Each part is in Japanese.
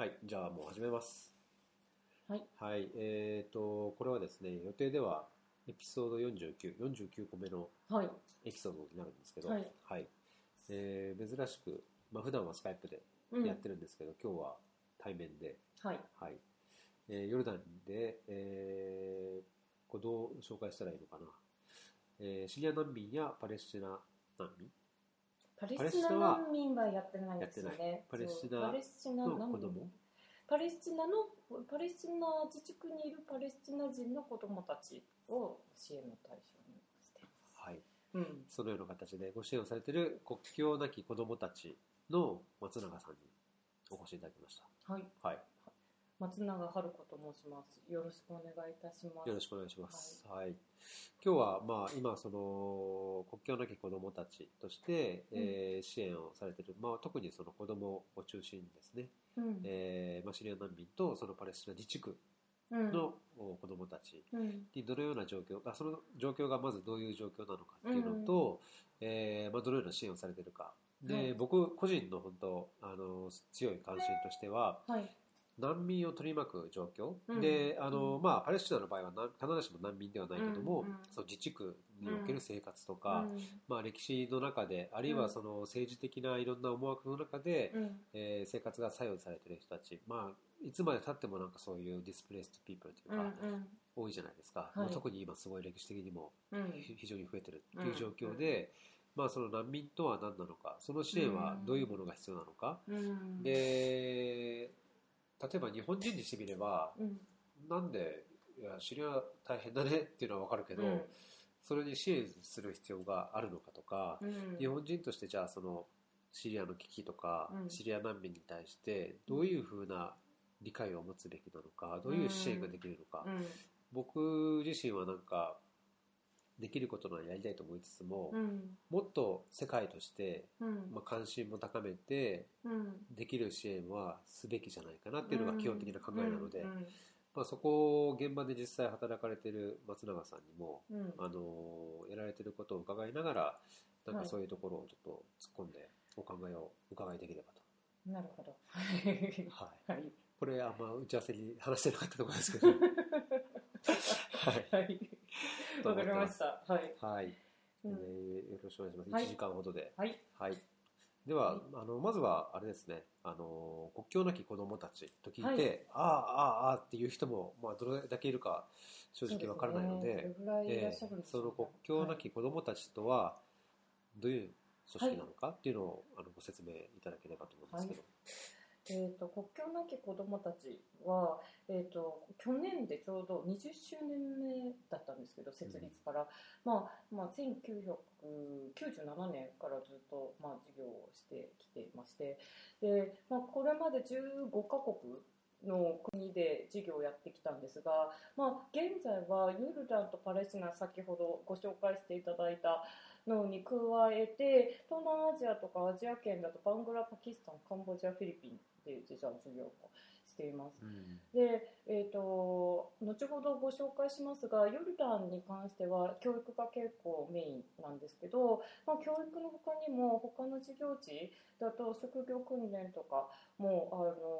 はい、じゃあもう始めます。はい。はい、えーと、これはですね、予定ではエピソード49、49個目のはい。エピソードになるんですけど、はいえー珍しく、まあ普段はスカイプでうんやってるんですけど、今日は対面で、はい。はい。えーヨルダンで、えーこれどう紹介したらいいのかな。えーシリア難民やパレスチナ難民パレスチナ難民はやってないんですよね。パレスチナスチナの子供？パレスチナの、パレスチナ自治区にいるパレスチナ人の子供たちを支援の対象にしています。はい。うん。そのような形でご支援をされている国境なき子どもたちの松永さんにお越しいただきました。はい。はい。松永春子と申します。よろしくお願いいたします。よろしくお願いします。はい。今日は、まあ、今、その、国境なき子どもたちとして、えー支援をされている、まあ、特にその子どもを中心にですね、うん。えーまあ、シリア難民とそのパレスチナ自治区うん。のお子どもたちうん。にどのような状況あその状況がまずどういう状況なのかっていうのと、えーまあ、どのような支援をされているかで、はい僕個人の本当あの強い関心としてははい。難民を取り巻く状況、うん。であの、うん。まあ、パレスチナの場合はな必ずしも難民ではないけども、うんうん。その自治区における生活とか、うん。まあ、歴史の中であるいはその政治的ないろんな思惑の中で、うん。えー生活が作用されている人たち、まあ、いつまでたってもなんかそういうディスプレイストピープルといううん。か、うん。多いじゃないですか、はい。まあ特に今すごい歴史的にも非常に増えてるっていう状況で、まあ、その難民とは何なのかその支援はどういうものが必要なのか、うん。で例えば日本人にしてみればうん。なんでいやシリア大変だねっていうのは分かるけど、うんそれに支援する必要があるのかとか、うん。日本人としてじゃあそのシリアの危機とか、うんシリア難民に対してどういうふうな理解を持つべきなのかどういう支援ができるのか、うん。僕自身はなんかできることならやりたいと思いつつも、うん。もっと世界として、うん。まあ、関心も高めてうん。できる支援はすべきじゃないかなっていうのが基本的な考えなので、うんまあ、そこを現場で実際働かれている松永さんにも、うんあのやられてることを伺いながらなんかはいそういうところをちょっと突っ込んでお考えを伺いできればと、なるほど。はい。はい、これあんま打ち合わせに話してなかったところですけど はい、はい。わかりました。はい。はい。うん。えーよろしくお願いします、はい。1時間ほどで。はい。はい。では、あの、まずは、あれですね、あの、国境なき子供たちと聞いて、ああ、ああ、ああっていう人も、まあ、どれだけいるか、正直わからないので、えその国境なき子供たちとは、どういう組織なのかっていうのを、あのご説明いただければと思うんですけど。えー、と国境なき子どもたちは、えー、と去年でちょうど20周年目だったんですけど設立から、まあまあ、1997年からずっと、まあ、事業をしてきていまして。で、まあ、これまで15カ国の国で事業をやってきたんですが、まあ、現在はヨルダンとパレスチナ先ほどご紹介していただいたのに加えて東南アジアとかアジア圏だとバングラパキスタンカンボジアフィリピンで実は授業をしています。うん。で、えー、と後ほどご紹介しますがヨルダンに関しては教育が結構メインなんですけど、まあ、教育の他にも他の事業地だと職業訓練とかもあ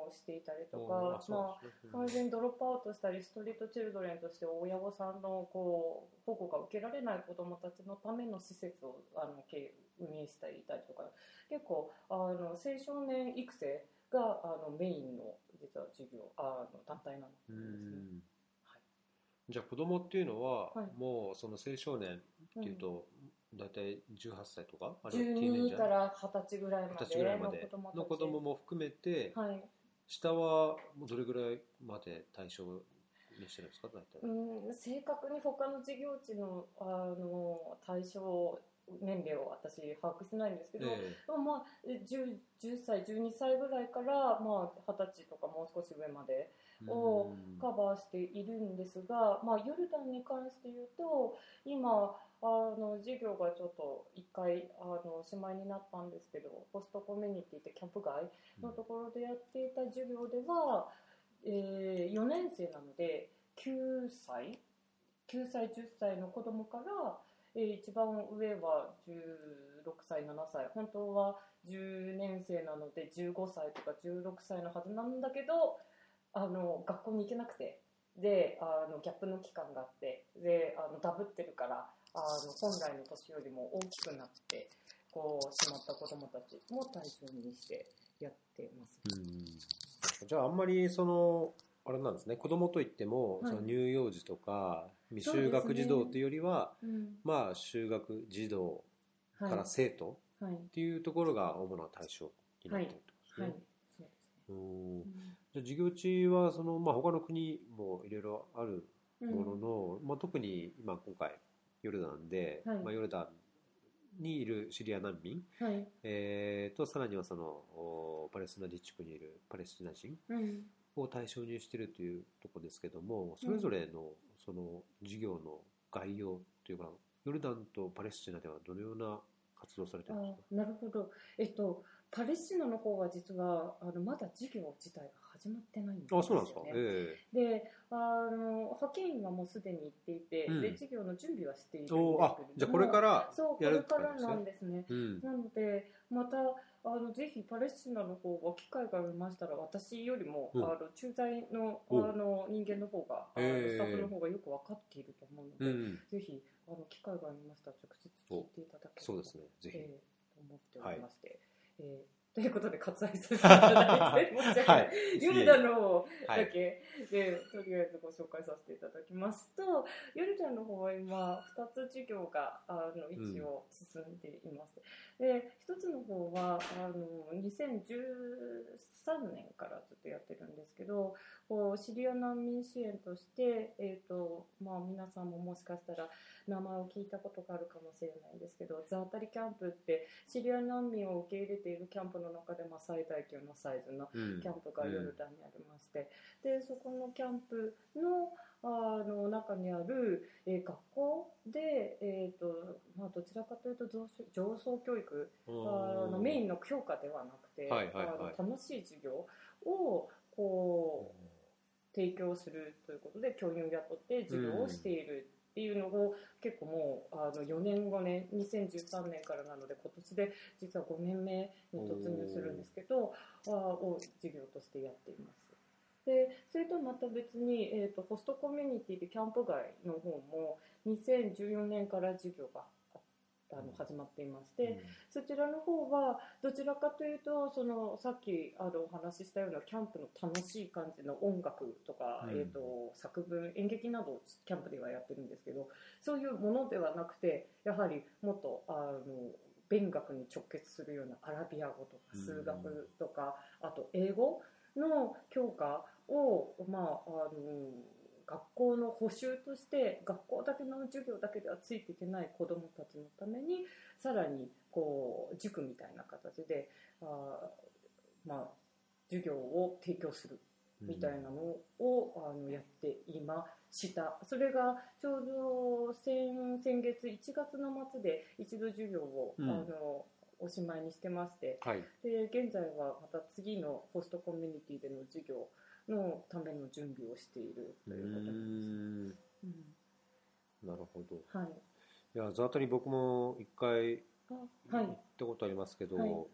のしていたりとかまあ、完全にドロップアウトしたりストリートチルドレンとして親御さんのこう保護が受けられない子どもたちのための施設をあの経営運営したりいたりとか結構あの青少年育成があのメインの実は授業あの団体なんうですね。んはい。じゃあ子供っていうのは、はい。もうその青少年っていうと、大体18歳とか？あるいはティーネイジ12ャーから20歳ぐらいま二十歳ぐらいまででの子供も含めて、はい。下はどれぐらいまで対象にしてるんですか？大体、うん、正確に他の事業地のあの対象年齢を私把握してないんですけど、えでもまあえ 10, 10歳12歳ぐらいから、まあ、20歳とかもう少し上までえをうんカバーしているんですが、まあ、ヨルダンに関して言うと今あの授業がちょっと1回あのおしまいになったんですけどホストコミュニティってキャンプ街のところでやっていた授業では、えー4年生なので9歳9歳10歳の子供から、えー一番上は16歳7歳。本当は10年生なので15歳とか16歳のはずなんだけどあの学校に行けなくて。であのギャップの期間があって。であのダブってるからあの本来の年よりも大きくなってこうしまった子どもたちも対象にしてやってます。うん。じゃああんまりそのあれなんですね。子供といっても、はい。その乳幼児とか未就学児童というよりは、うん。まあ就学児童はい。から生徒はい。っていうところが主な対象になっているってことはい。ですね。じゃあ授業地はその、まあ、他の国もいろいろあるうんものの、まあ、特に今今回ヨルダンで、はい。まあ、ヨルダンにいるシリア難民、はい。えーとさらにはそのおパレスチナ自治区にいるパレスチナ人うんを対象にしているというところですけどもそれぞれのその授業の概要というかヨルダンとパレスチナではどのような活動をされてあるんですか？なるほど、えっと、パレスチナの方は実はあのまだ授業自体が始まってないんですよ、ね、あそうなんですか、えであの派遣員はもうすでに行っていて、うん。で授業の準備はしているんえですけれどもじゃあこれからそうこやるれからなんですね。うん。なのでまたあのぜひパレスチナの方は機会がありましたら私よりも、うん。あの駐在のあおの人間の方が、スタッフの方がよく分かっていると思うので、うんぜひあの機会がありましたら直接聞いていただければそうですね。ぜひ、ええと思っておりまして、えーということで割愛させていただいて申し訳ない、ヨルダンの方だけで、とりあえずご紹介させていただきますとヨルダンの方は今2つ授業があの一応進んでいます、で1つの方はあの2013年からずっとやってるんですけどこうシリア難民支援として、えーとまあ、皆さんももしかしたら名前を聞いたことがあるかもしれないんですけどザータリキャンプってシリア難民を受け入れているキャンプの中で、まあ、最大級のサイズのうん。キャンプがヨルダンにありまして、でそこのキャンプのあの中にある、えー学校で、えーとまあ、どちらかというと上層教育あのメインの教科ではなくて、はいはいはい。あの楽しい授業をこう提供するということで教員を雇って授業をしているっていうのを結構もうあの4年5年2013年からなので今年で実は5年目に突入するんですけどあを授業としてやっています。でそれとまた別に、えー、とホストコミュニティでキャンプ街の方も2014年から授業があの始まっていまして、そちらの方はどちらかというとそのさっきあのお話ししたようなキャンプの楽しい感じの音楽とか、うん。えー、と作文演劇などをキャンプではやってるんですけどそういうものではなくてやはりもっとあの勉学に直結するようなアラビア語とか数学とか、あと英語の教科を、まあ、あの学校の補習として学校だけの授業だけではついていけない子どもたちのためにさらにこう塾みたいな形であー、まあ、授業を提供するみたいなのを、あのやっていました。それがちょうど先先月1月の末で一度授業を、うん。あのおしまいにしてましてはい。で現在はまた次のホストコミュニティでの授業のための準備をしているうということです。んうん。なるほど。はい、いやザータリ僕も一回行ったことありますけど、はい。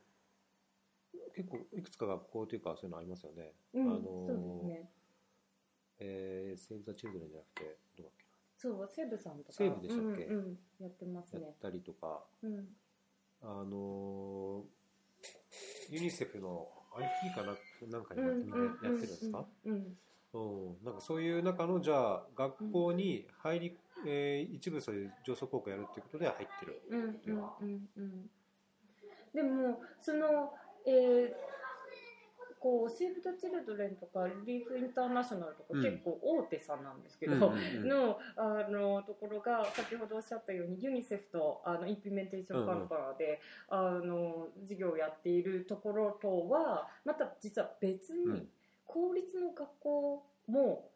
結構いくつか学校というかそういうのありますよね、うんあのーそうですね。えーセーブ・ザ・チルドレンじゃなくてどうだっけそう西武さんとか。西武でしたっけ？うんうん、やってますね。なやったりとか。うん。あのーユニセフの IT かななんかにうんみんなやってるんですか、うんなんかそういう中のじゃあ学校に入り、えー一部そういう上層高校やるっていうことでは入ってるうんうんうんうん。でもそのえーこうセーブ・ザ・チルドレンとかリーフ・インターナショナルとかうん。結構大手さんなんですけど、のあのところが先ほどおっしゃったようにユニセフとあのインプリメンテーションパートナーで、あの授業をやっているところとはまた実は別にうん。公立の学校も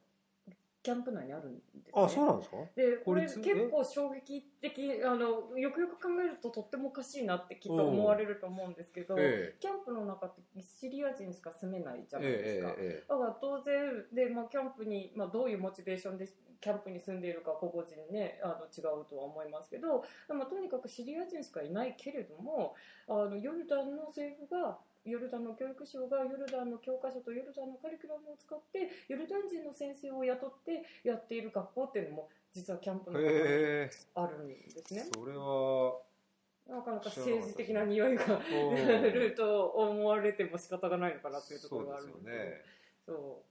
キャンプ内にあるんです、ね、あそうなんですか？でこれ結構衝撃的あのよくよく考えるととってもおかしいなってきっと思われると思うんですけど、えキャンプの中ってシリア人しか住めないじゃえないですか、えええだから当然で、まあ、キャンプに、まあ、どういうモチベーションでキャンプに住んでいるか個々人ねあの違うとは思いますけど、まあ、とにかくシリア人しかいないけれどもあのヨルダンの政府がヨルダンの教育省がヨルダンの教科書とヨルダンのカリキュラムを使ってヨルダン人の先生を雇ってやっている学校っていうのも実はキャンプの中にあるんですね。それはなかなか政治的な匂いがお出ーると思われても仕方がないのかなっていうところがあるんでですよね。そ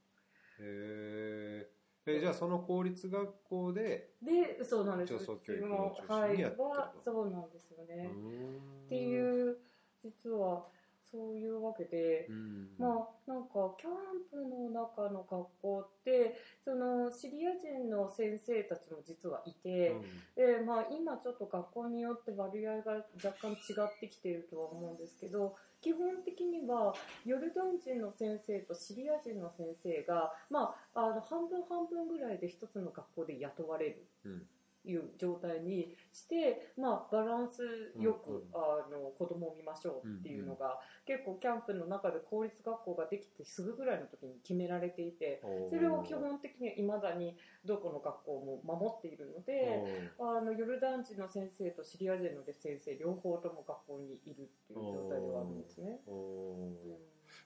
う。へええじゃあその公立学校ででそうなんです。教育うを中心にやってると。はそうなんですようね、ん。っていう実はそういうわけで、うん。まあなんかキャンプの中の学校ってそのシリア人の先生たちも実はいて、でまあ、今ちょっと学校によって割合が若干違ってきているとは思うんですけど基本的にはヨルダン人の先生とシリア人の先生が、まあ、あの半分半分ぐらいで一つの学校で雇われる。うんいう状態にして、まあ、バランスよく、うんうん。あの子供を見ましょうっていうのが、結構キャンプの中で公立学校ができてすぐぐらいの時に決められていてそれを基本的にいまだにどこの学校も守っているので。あのヨルダン人の先生とシリア人の先生両方とも学校にいるっていう状態ではあるんですね。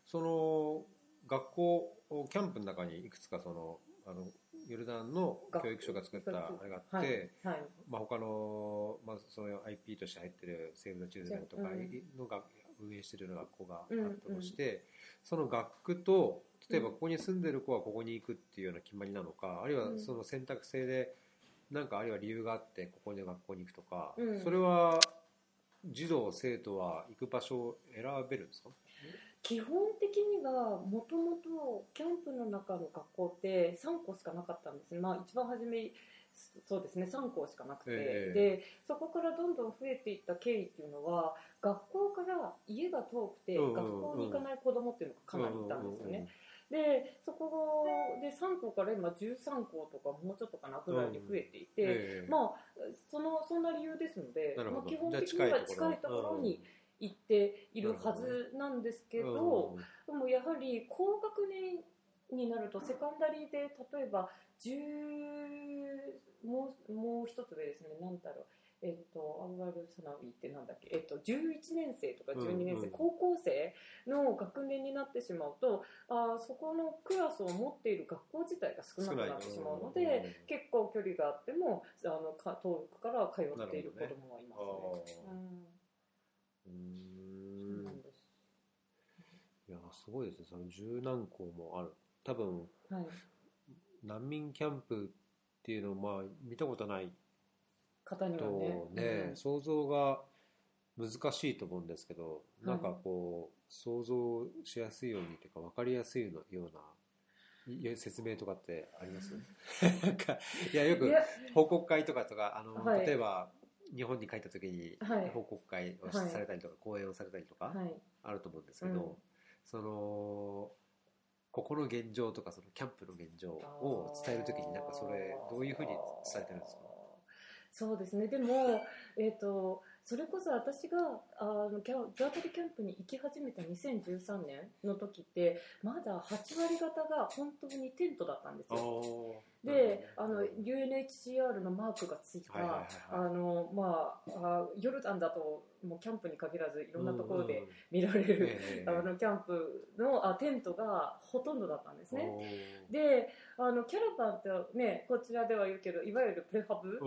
その学校キャンプの中にいくつかそのあのヨルダンの教育省が作ったあれがあって、はいはい。まあ、他の、まあ、その IP として入ってるセーブ・ザ・チルドレンとかうんのが運営してるような学校があうんったとして、その学区と例えばここに住んでる子はここに行くっていうような決まりなのかあるいはその選択制でなんかあるいは理由があってここに学校に行くとか、うん。それは児童生徒は行く場所を選べるんですか？基本的にはもともとキャンプの中の学校って3校しかなかったんですね、まあ、一番初めそうですね。3校しかなくて、ええでそこからどんどん増えていった経緯っていうのは学校から家が遠くてうんうんうん。学校に行かない子供っていうのがかなりいたんですよね。でそこで3校から今13校とかもうちょっとかなぐらいに増えていて、ええ。まあそのそんな理由ですので、まあ、基本的には近いところに行っているはずなんですけど、でもやはり高学年になるとセカンダリーで例えば10もうもう一つ上ですね。なんだろう。えっとアウアルサナウィってなんだっけ、えっと、11年生とか12年生、うん。うん高校生の学年になってしまうとあーそこのクラスを持っている学校自体が少なくなってしまうので、結構距離があってもあのか遠くから通っている子供はいますね。うーうんす。いやすごいですね。その十何校もある。多分はい、難民キャンプっていうのをまあ見たことない方にはとねね、うん。想像が難しいと思うんですけど、なんかこう想像しやすいようにというか分かりやすいようないい説明とかってあります？なんかいやよく報告会とかとかあの、はい。例えば日本に帰った時にはい。報告会をはいされたりとか、講演をされたりとかはい。あると思うんですけど、うん。そのここの現状とかそのキャンプの現状を伝える時になんかそれどういうふうに伝えてるんですか？そうですね。でも、えー、とそれこそ私があのキャンザートリキャンプに行き始めた2013年の時ってまだ8割方が本当にテントだったんですよであの UNHCR のマークがついた、あのまああヨルダンだともうキャンプに限らずいろんなところで見られる、ええあのキャンプのあテントがほとんどだったんですね。であのキャラバンってねこちらでは言うけどいわゆるプレハブ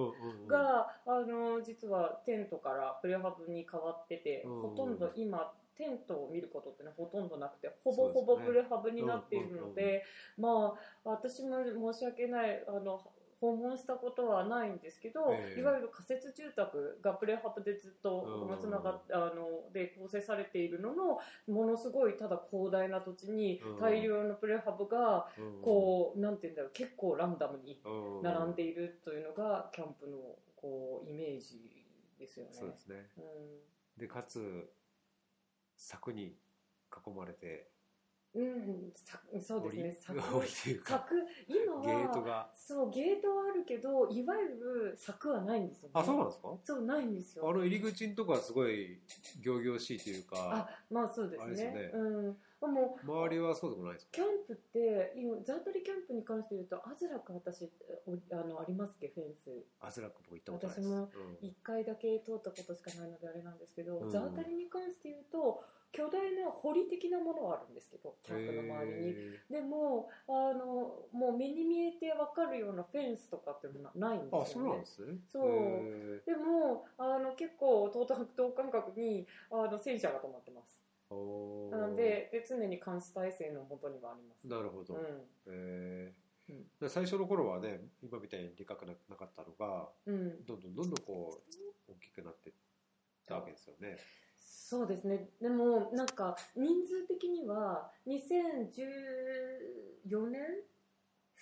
が、あの実はテントからプレハブに変わってて、うん。ほとんど今テントを見ることってのはほとんどなくてほぼほぼプレハブになっているのでまあ私も申し訳ないあの訪問したことはないんですけど、ええ。いわゆる仮設住宅がプレハブでずっとうんつながっあので構成されているののものすごいただ広大な土地にうん。大量のプレハブがうんこうなんて言うんだろう結構ランダムにうん並んでいるというのがキャンプのこうイメージですよね。そうですね。うん。でかつ柵に囲まれてうん、さそうですね、檻柵檻というか柵今ゲートは、がそう、ゲートはあるけど、いわゆる柵はないんですよね。あそうなんですか？そう、ないんですよ。あの入り口のとこはすごい仰々しいというかあ、まあそうですね。あれですねうん。でも、周りはそうでもないですか？キャンプって、今、ザートリキャンプに関して言うと、アズラク私、おあの、ありますっけ、フェンス。アズラック僕行ったことないです。私もうん。一回だけ通ったことしかないのであれなんですけど、うん。ザータリに関して言うと巨大な堀的なものはあるんですけどキャンプの周りに、へでもあのもう目に見えて分かるようなフェンスとかっていうのはないんですよね。そうなんですね。そう。へでもあの結構等等間隔にあの戦車が止まってますなのでで常に監視体制のもとにはあります。なるほど、うえー。うん。で最初の頃はね今みたいにでかくななかったのがん、うん、どんどんどんどんこう大きくなっていったわけですよね。そうですね。でも、なんか、人数的には、2014年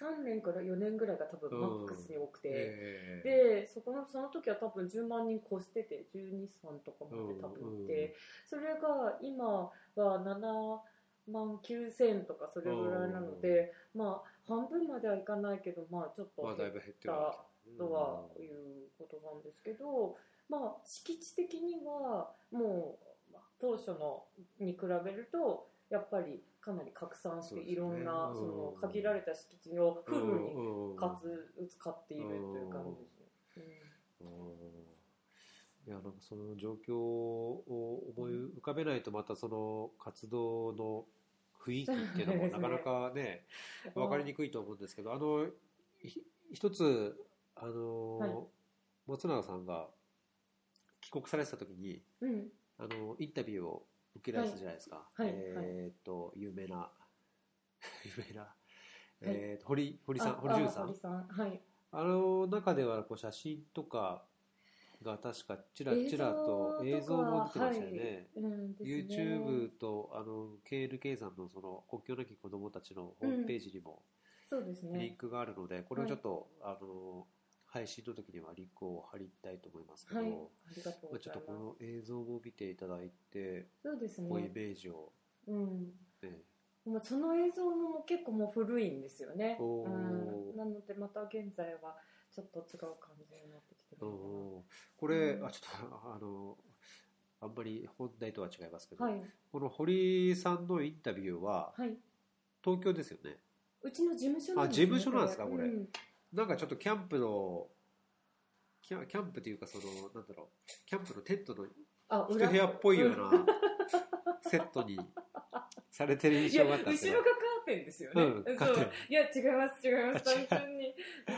?3 年から4年ぐらいが多分マックスに多くて、えーで、そこの、その時は多分10万人越してて、12、3とかまで多分いて、それが今は7万9000とかそれぐらいなので、まあ、半分まではいかないけど、まあ、ちょっとまあだいぶ減ってるわけ。ですねとはいうことなんですけど、まあ、敷地的にはもうまあ当初のに比べるとやっぱりかなり拡散していろんなうん。その限られた敷地をフルにうん。うんかつ使っているという感じですね。うん。いやなんかその状況を思い浮かべないとまたその活動の雰囲気っていうのもなかなかねうん分かりにくいと思うんですけどあのひ一つあの、はい。松永さんが帰国されてた時にうん。あのインタビューを受けられたじゃないですか、はい。はい。えっ、と有名な有名な、えーと堀堀さんあ堀潤さん？あ堀さん。はい。あの中ではこう写真とかが確かちらちらと映像も出てましたよね。はい。うんですね。YouTube とあの KNK さんのその国境なき子どもたちのホームページにもそうですリンね。クがあるので、これをちょっと、あの配信の時にはリンクを貼りたいと思いますけど、はい、ありがとうまあ、ございます。ちょっとこの映像も見ていただいて、そうですこういうイね。メージを、うん。ね、もうその映像も結構もう古いんですよね。うん、なのでまた現在はちょっと違う感じになってきてるこれ、うんあちょっとあのあんまり本題とは違いますけど。はいこの堀さんのインタビューははい。東京ですよねうちの事務所なんあ事務所なんですかこれうんなんかちょっとキャンプのキャキャンプというかそのなんだろう。キャンプのテントのあ一部屋っぽいようなセットにされてる印象があったんです後ろがですよね。うんカそう。いや違います違います。単純に。う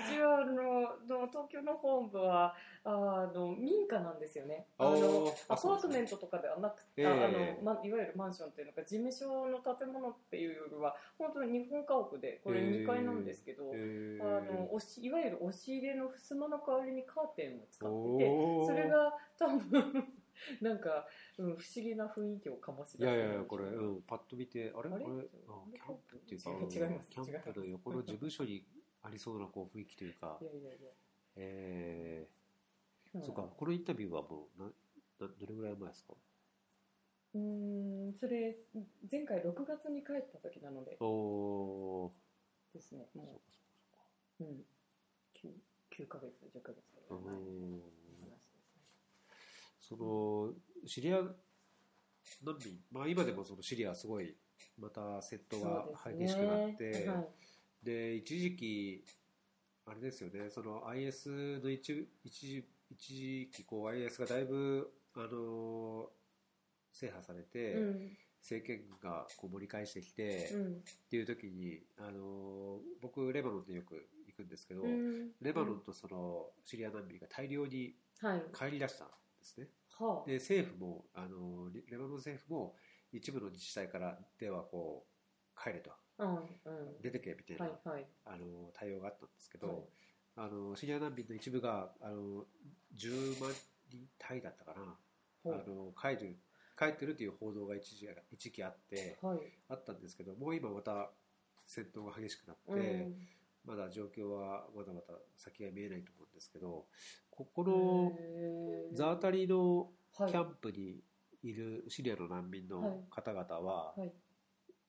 ちはあのの東京の本部はあの民家なんですよね。あのアパートメントトとかではなくて、ええ。ああのまいわゆるマンションっていうのか事務所の建物っていうよりは本当に日本家屋でこれええ2階なんですけど、えあの押しいわゆる押し入れの襖の代わりにカーテンを使っててそれが多分 なんか、うん、不思議な雰囲気を醸しいやいやいや出してるんでしょこれ、うん、パッと見てあれ？あれ？これ？キャンプっていうか違います。キャンプの横の事務所にありそうなこう雰囲気というか。いやいやいや。えー、うん。そうかこのインタビューはもうななどれぐらい前ですか？うーんそれ前回6月に帰った時なので。おおですねそうかもそうう、うん、9, 9ヶ月10ヶ月ぐからいう前のんそのシリア難民、まあ、今でもそのシリアはすごいまた戦闘が激しくなって、はい。で一時期あれですよねその IS の一一時一時期こう IS がだいぶあの制覇されて、うん。政権がこう盛り返してきて、っうん。ていう時にあの僕レバノンでよく行くんですけど、うん。レバノンとそのシリア難民が大量にはい。帰り出したんですね。はあ。で政府もあのレレバノン政府も一部の自治体からではこう帰れと。うんうん。出てけみたいな、はいはい。あの対応があったんですけど、はい。あのシリア難民の一部があの10万人タイだったかな、ほう。あの帰る帰ってるという報道が一時一時期あってはい。あったんですけどもう今また戦闘が激しくなって、うんまだ状況はまだまだ先が見えないと思うんですけどここのザータリのはいキャンプにいるシリアの難民の方々は、はい。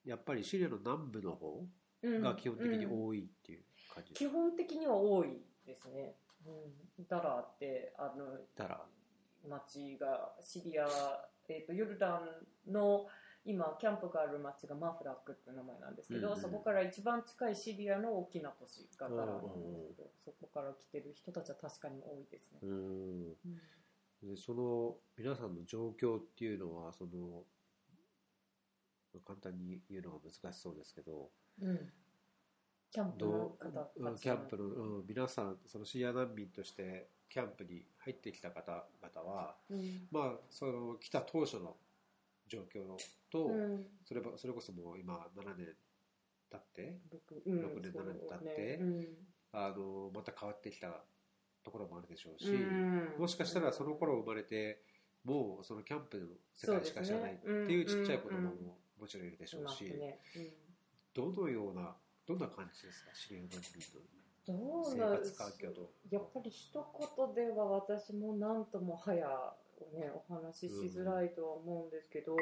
やっぱりシリアの南部の方うん。が基本的にうん多いっていう感じです基本的には多いですね、うん、ダラーってあのたら町がシリア、えー、とヨルダンの今キャンプがある町がマフラックって名前なんですけど、うんうん。そこから一番近いシリアの大きな都市がダラーなんですけど、そこから来てる人たちは確かに多いですね、うん。うん。でその皆さんの状況っていうのはその簡単に言うのが難しそうですけどうん。キャンプのど方キャンプの、うん、皆さんそのシリア難民としてキャンプに入ってきた方々はうん。まあその来た当初の状況と、うん。そればそれこそもう今7年経って六うん六年そう七年経ってねあのまた変わってきたところもあるでしょうし、うん。もしかしたらその頃生まれてもうそのキャンプの世界しか知らないっていうちっちゃい子供ももちろんいるでしょうし、どのようなどんな感じですか？シリア難民うん、どの生うなん活環境と。やっぱり一言では私も何ともはや、ね、お話ししづらいとは思うんですけど、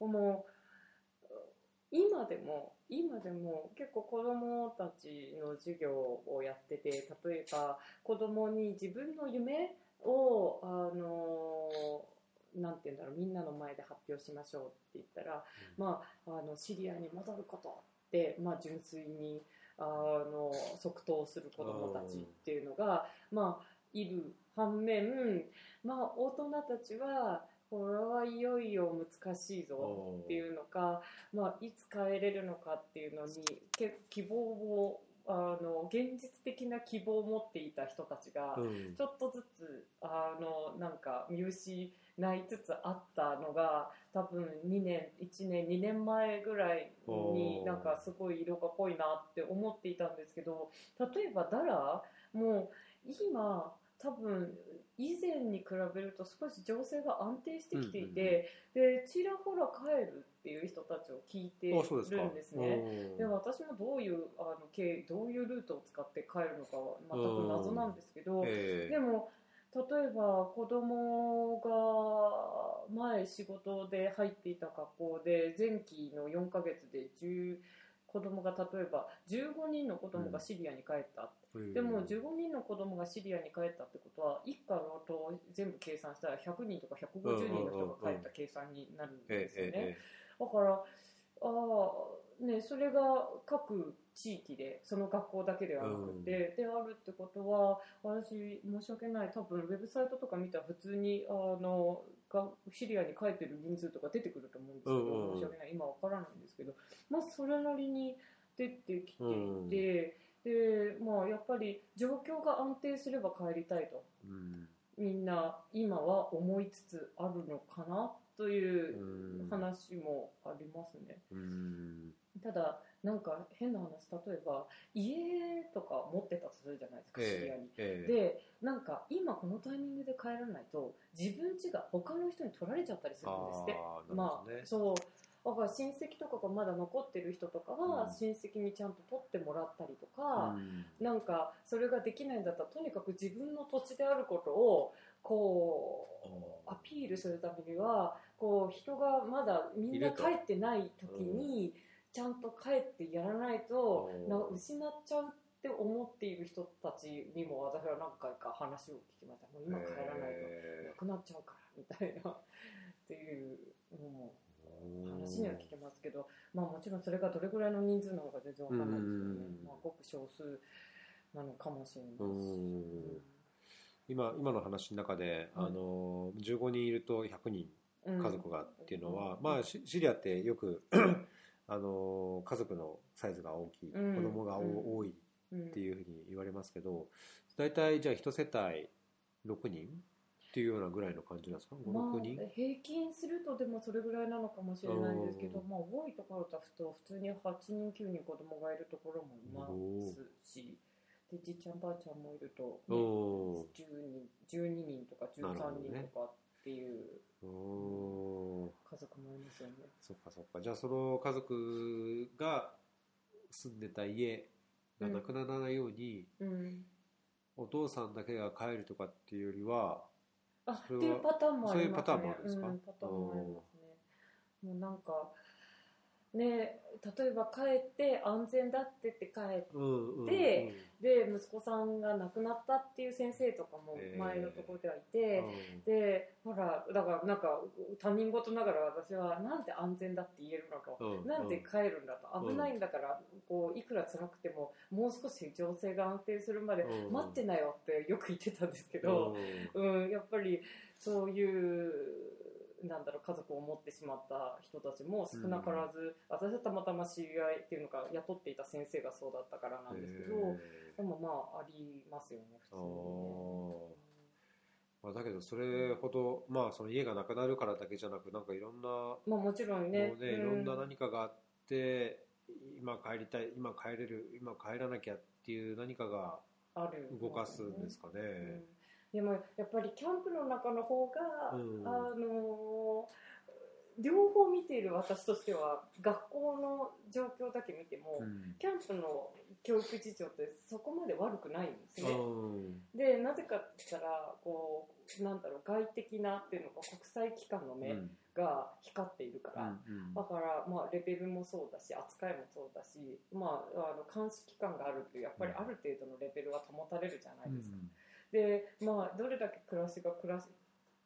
もう今でも今でも結構子どもたちの授業をやってて例えば子どもに自分の夢をあのなんて言うんだろうみんなの前で発表しましょうって言ったら、まあ、あのシリアに戻ることって、まあ、純粋にあの即答する子どもたちっていうのが、まあ、いる反面、まあ、大人たちはこれはいよいよ難しいぞっていうのか、まあ、いつ帰れるのかっていうのにけ希望をあの現実的な希望を持っていた人たちが、うん。ちょっとずつあのなんか見失いつつあったのが多分2年1年2年前ぐらいになんかすごい色が濃いなって思っていたんですけど例えばダラもう今多分以前に比べると少し情勢が安定してきていて、でちらほら帰るっていう人たちを聞いてるんですね。うんで私もどういうあの経どういうルートを使って帰るのかは全く謎なんですけど、ええ。でも例えば子供が前仕事で入っていた学校で前期の4ヶ月で10子供が例えば15人の子供がシリアに帰った、でも15人の子供がシリアに帰ったってことは一家のと全部計算したら100人とか150人の人が帰った計算になるんですよね。ええだからああねそれが各地域でその学校だけではなくて、であるってことは私申し訳ない。多分ウェブサイトとか見たら普通にあのがシリアに帰ってる人数とか出てくると思うんですけど、うんうんうん。申し訳ない今わからないんですけどまあそれなりに出てきていて、うん。でまあやっぱり状況が安定すれば帰りたいと。うん。みんな今は思いつつあるのかなといううん。話もありますね。うんただなんか変な話例えば家とか持ってたとするじゃないですか、シリアに。ええ。でなんか今このタイミングで帰らないと自分家が他の人に取られちゃったりするんですって。あーなるまあそう。だから親戚とかがまだ残ってる人とかはうん。親戚にちゃんと取ってもらったりとか、うん。なんかそれができないんだったらとにかく自分の土地であることをこうアピールするためにはこう人がまだみんな帰ってない時にちゃんと帰ってやらないとうん。なんか失っちゃうって思っている人たちにも私は何回か話を聞きました。もう今帰らないとえなくなっちゃうからみたいな。っていうのもえ話には聞けますけど、まあ、もちろんそれがどれぐらいの人数なのか全然わかんないですけどね。うん、まあ、ごく少数なのかもしれないし。うん。今今の話の中で、うん。あの15人いると100人うん家族がっていうのは、うん。まあシシリアってよくあの家族のサイズが大きい、うん子供がおうん多いうんっていうふうに言われますけど大体じゃあ1世帯6人っていうようなぐらいの感じなんですか？56、まあ、人？平均するとでもそれぐらいなのかもしれないんですけど、うん。まあ、多いところだと普通に8人9人子供がいるところもいますしでじいちゃんばあちゃんもいると、ね、お10人12人とか13なるほど人ね。とかっていう家族もいますよね。そっかそっかじゃあその家族が住んでた家がなくならないように、うんお父さんだけが帰るとかっていうよりはあっていうパターンもありますね。そういうパターンもあるんですか？うん、パターンもありますね。もうなんかね、例えば帰って安全だってって帰ってうんうんでで息子さんが亡くなったっていう先生とかも前のところではいうん。て、でほらだからなんか他人事ながら私はなんで安全だって言えるのか、うんなんで帰るんだとうん。危ないんだから、こういくら辛くてももう少し情勢が安定するまでうん。待ってなよってよく言ってたんですけど、うんやっぱりそういうなんだろう家族を持ってしまった人たちも少なからず、私はたまたま知り合いっていうのか雇っていた先生がそうだったからなんですけど、でもまあありますよね普通にね。まあ、だけどそれほど、まあ、その家がなくなるからだけじゃなくなんかいろんなまあもちろんね。ね、いろんな何かがあって今帰りたい今帰れる今帰らなきゃっていう何かがある。動かすんですかね。うんでもやっぱりキャンプの中の方が、うん。あの両方見ている私としては学校の状況だけ見ても、うん。キャンプの教育事情ってそこまで悪くないんですね。う。んでなぜかって言ったらこうなんだろう外的なっていうのか国際機関の目うん。が光っているから、うんだから、まあ、レベルもそうだし扱いもそうだし、まあ、あの監視機関があるというやっぱりある程度のレベルは保たれるじゃないですか。で、まあ、どれだけ暮らしが暮らし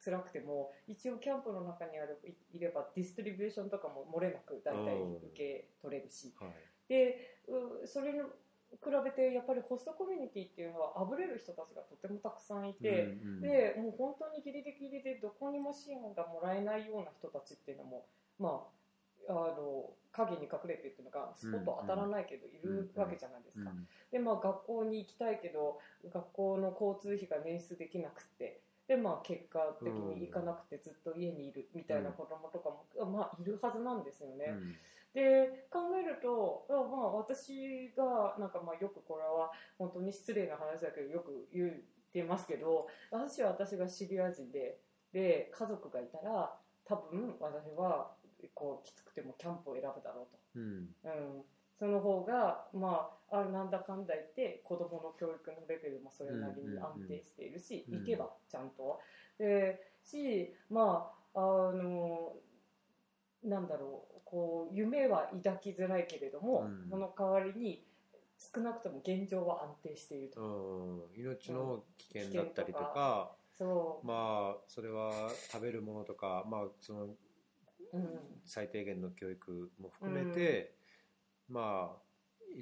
辛くても一応キャンプの中にあるいいればディストリビューションとかも漏れなく大体受け取れるし、はい。でうそれに比べてやっぱりホストコミュニティっていうのはあぶれる人たちがとてもたくさんいて、うんうん。でもう本当にギリギリでどこにも支援がもらえないような人たちっていうのもまああの影に隠れてっていうのがスポット当たらないけどいるわけじゃないですか。うんでまあ学校に行きたいけど学校の交通費が捻出できなくってでまあ結果的に行かなくてずっと家にいるみたいな子供とかも、まあいるはずなんですよね。うんで考えると、あまあ、私がなんかまあよくこれは本当に失礼な話だけどよく言ってますけど私は私がシリア人でで家族がいたら多分私はこうきつくてもキャンプを選ぶだろううん。と、うん、その方がまああなんだかんだ言って子どもの教育のレベルもそれなりに安定しているし、行けばちゃんと。でしまああのなんだろうこう夢は抱きづらいけれども、うん。その代わりに少なくとも現状は安定していると、うん。命の危険だったりとか、そう、まあそれは食べるものとか、まあ、そのうん、最低限の教育も含めて、まあ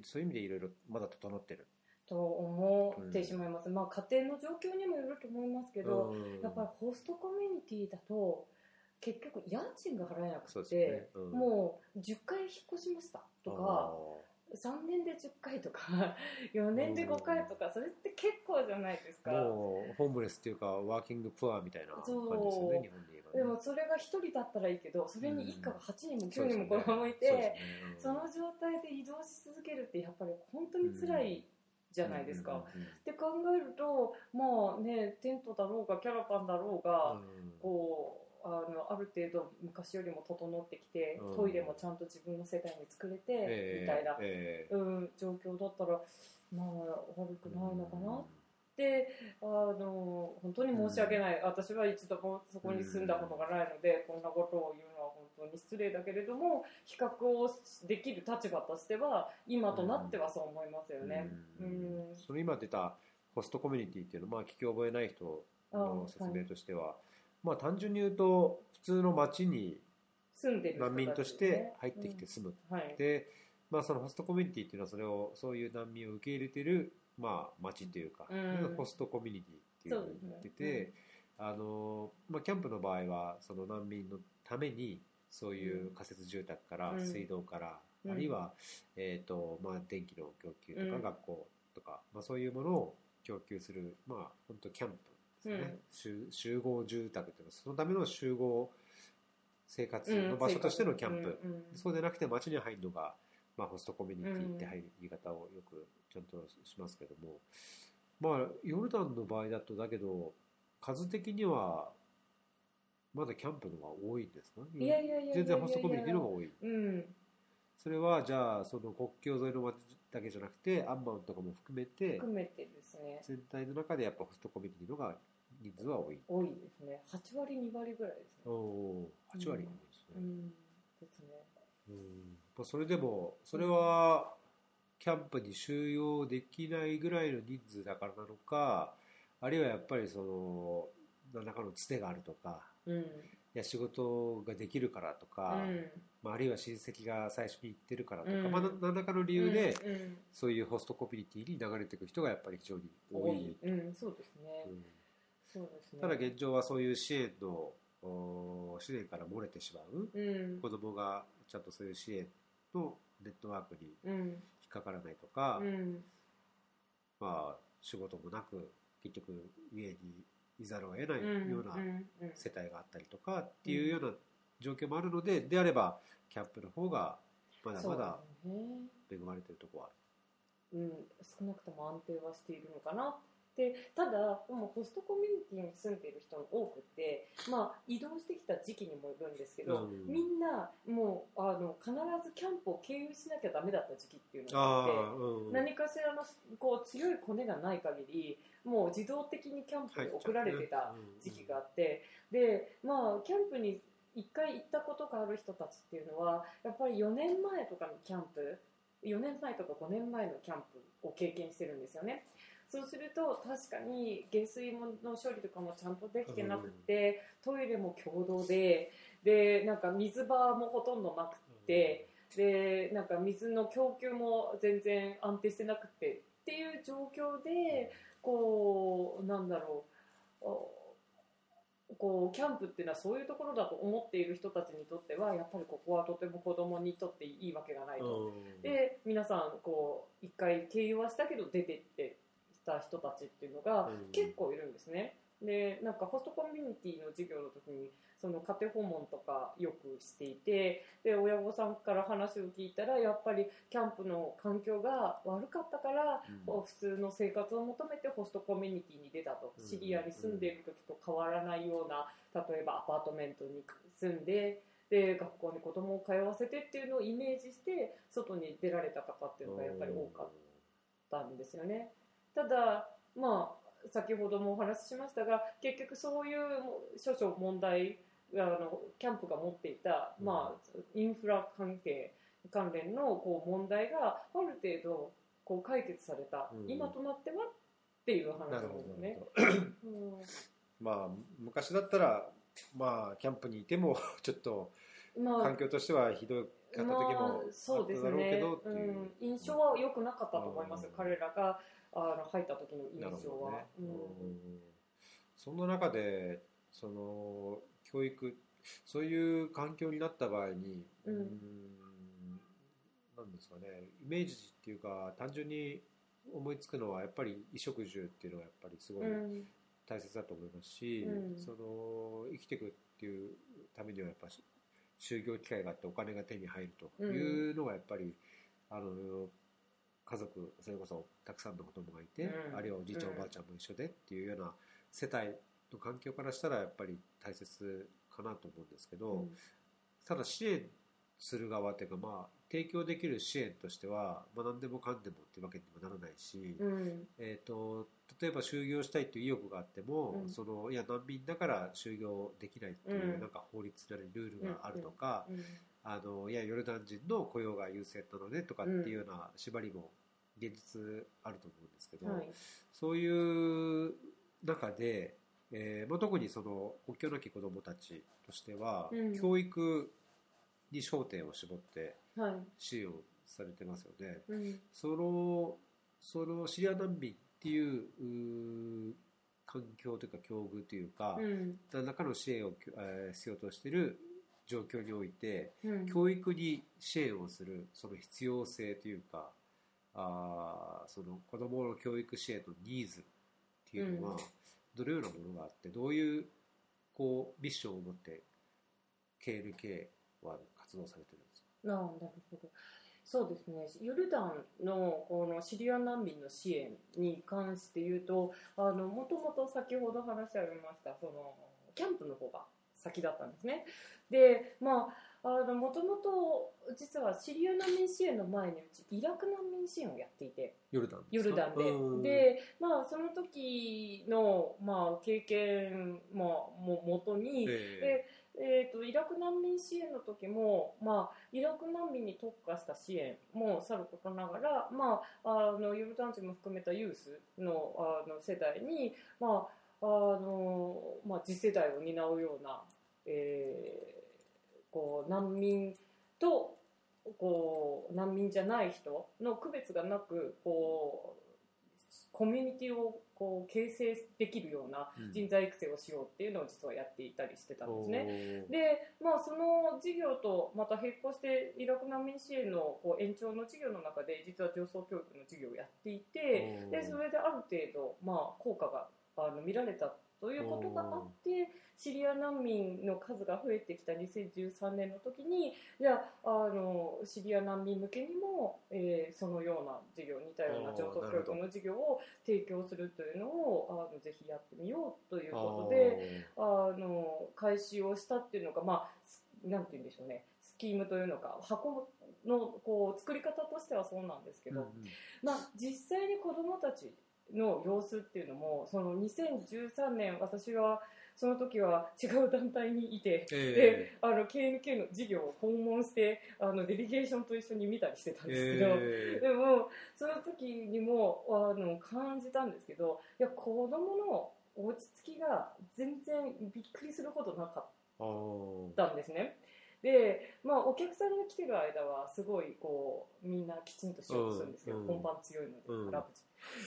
そういう意味でいろいろまだ整ってる。と思ってしまいます、まあ家庭の状況にもよると思いますけど、うん。やっぱりホストコミュニティだと結局家賃が払えなくて、ね。うん。もう10回引っ越しましたとか3年で10回とか 4年で5回とかそれって結構じゃないですか。もうホームレスっていうかワーキングプアみたいな感じですよね日本で言えばね。でもそれが1人だったらいいけどそれに一家が8人も9人も子供いてその状態で移動し続けるってやっぱり本当に辛いじゃないですか。って考えるとまあねテントだろうがキャラパンだろうが、うん。こうあのある程度昔よりも整ってきて、うん。トイレもちゃんと自分の世帯に作れて、ええみたいな、ええ。うん、状況だったらまあ悪くないのかな？ってあの本当に申し訳ない、私は一度もそこに住んだことがないので、こんなことを言うのは本当に失礼だけれども比較をできる立場としては今となってはそう思いますよね。ううん。んその今出たホストコミュニティっていうのは、まあ、聞き覚えない人の説明としては、まあ、単純に言うと普通の町に住んでる人たち難民として入ってきて住む、うん。はい、で、まあ、そのホストコミュニティっていうのはそれをそういう難民を受け入れてる、まあ、町というか、うん。ホストコミュニティっていうふうに言ってて、あのまあ、キャンプの場合はその難民のためにそういう仮設住宅から、うん。水道から、うん。あるいは、えーとまあ、電気の供給とか、うん。学校とか、まあ、そういうものを供給する、まあ、本当キャンプですね、集集合住宅っていうのはそのための集合生活の場所としてのキャンプ、うんうんそうでなくて街に入るのが、まあ、ホストコミュニティって入る言い方をよくちゃんとしますけども、まあ、ヨルダンの場合だとだけど数的にはまだキャンプの方が多いんですか？いやいやいや。全然ホストコミュニティの方が多い。うん。それはじゃあその国境沿いの街だけじゃなくてアンマンとかも含めて含めてですね。全体の中でやっぱホストコミュニティの方が人数は多い。多いですね。8割2割ぐらいですね。おお8割ですね、うん。ですね。うん。それでもそれはキャンプに収容できないぐらいの人数だからなのかあるいはやっぱりその何らかのつてがあるとかうん。いや仕事ができるからとか、うん。まあ、あるいは親戚が最初に行ってるからとか、うん。まあ、な何らかの理由で、そういうホストコミュニティに流れていく人がやっぱり非常に多い、そうですね、ね。ただ現状はそういう支援のお支援から漏れてしまう。うん。子供がちゃんとそういう支援のネットワークにうん。引っかからないとか、うん。まあ、仕事もなく結局家にいざるを得ないうんような世帯があったりとかっていうような状況もあるので、であればキャンプの方がまだまだ恵まれてるところはあうん、少なくとも安定はしているのかなでただもうホストコミュニティに住んでいる人も多くて、まあ、移動してきた時期にもよるんですけど、うん。みんなもうあの必ずキャンプを経由しなきゃダメだった時期っていうのがあって。うん、何かしらのこう強いコネがない限りもう自動的にキャンプに送られてた時期があって、でまあキャンプに1回行ったことがある人たちっていうのはやっぱり4年前とかのキャンプ4年前とか5年前のキャンプを経験してるんですよねそうすると確かに下水の処理とかもちゃんとできてなくて、トイレも共同ででなんか水場もほとんどなくて、でなんか水の供給も全然安定してなくてっていう状況でこうなんだろうおこうキャンプっていうのはそういうところだと思っている人たちにとってはやっぱりここはとても子供にとっていいわけがないと。うん。で皆さんこう一回経由はしたけど出てってした人たちっていうのがうん結構いるんですね。でなんかホストコミュニティの授業の時にその家庭訪問とかよくしていてで親御さんから話を聞いたらやっぱりキャンプの環境が悪かったからうん普通の生活を求めてホストコミュニティに出たとうんシリアに住んでいる時と変わらないような例えばアパートメントに住んでで学校に子供を通わせてっていうのをイメージして外に出られた方っていうのがやっぱり多かったんですよね。ただまあ先ほどもお話ししましたが結局そういう少々問題あのキャンプが持っていた、うんまあ、インフラ関係関連のこう問題がある程度こう解決された、うん。今となってはっていう話ですよね。まあ昔だったらまあキャンプにいても ちょっとまあ環境としてはひどかった時もまあそうですただろう。けね。うん、印象は良くなかったと思います、うん。彼らがあの入った時の印象は、ね、うん。そんな中でその教育そういう環境になった場合に、うんなんですかね。イメージっていうか単純に思いつくのはやっぱり衣食住っていうのはやっぱりすごい大切だと思いますし、うんその生きていくっていうためにはやっぱ就業機会があってお金が手に入るというのがやっぱり、あの家族それこそたくさんの子供がいて、うん。あるいはおじいちゃん、うん。おばあちゃんも一緒でっていうような世帯の環境からしたらやっぱり大切かなと思うんですけど、ただ支援する側っていうかまあ提供できる支援としては、まあ、何でもかんでもっていうわけにもならないし、うん。えー、と例えば就業したいという意欲があっても、うん。そのいや難民だから就業できないっていう、うん。なんか法律なりルールがあるとか、うん。あのいやヨルダン人の雇用が優先なのねとかっていうような縛りも現実あると思うんですけど、はい。そういう中で、えーまあ、特にその国境なき子どもたちとしては、うん。教育に焦点を絞ってはい。支援をされてますよね。うん。そのそのシリア難民っていう環境というか境遇というか、うん。何らかの支援を、えー必要としている状況において、うん。教育に支援をするその必要性というかあーその子どもの教育支援のニーズっていうのは、うん。どのようなものがあってどういうこうミッションを持って KNK は活動されてるんですか？ななるほど。そうですね。ヨルダンのこのシリア難民の支援に関して言うとあのもともと先ほど話ありましたそのキャンプの方が先だったんですね。でまああのもともと実はシリア難民支援の前にうちイラク難民支援をやっていてヨルダンでヨルダンで。うん。でまあその時の、まあ、経験、まあ、も元に、ええー、とイラク難民支援の時も、まあ、イラク難民に特化した支援もさることながら、まあ、あのヨルダン人も含めたユースのあの世代に、まああのまあ、次世代を担うような、えー、こう難民とこう難民じゃない人の区別がなくこうコミュニティをこう形成できるような人材育成をしようっていうのを実はやっていたりしてたんですね。で、まあ、その事業とまた並行してイラク難民支援のこう延長の事業の中で実は上層教育の授業をやっていてでそれである程度、まあ、効果があの見られたということがあってシリア難民の数が増えてきた2013年の時にじゃああのシリア難民向けにも、えー、そのような授業似たような上層教育の授業を提供するというのをあのぜひやってみようということであの開始をしたっていうのがまあなんて言うんでしょうね。スキームというのか箱のこう作り方としてはそうなんですけど、うんうん、まあ、実際に子どもたちの様子っていうのもその2013年私はその時は違う団体にいて、えー、であの KNK の事業を訪問してあのデリゲーションと一緒に見たりしてたんですけど、えー、でもその時にもあの感じたんですけどいや子供の落ち着きが全然びっくりするほどなかったんですね。で、まあ、お客さんが来てる間はすごいこうみんなきちんとしようとするんですけど、うん、本番強いので、うん、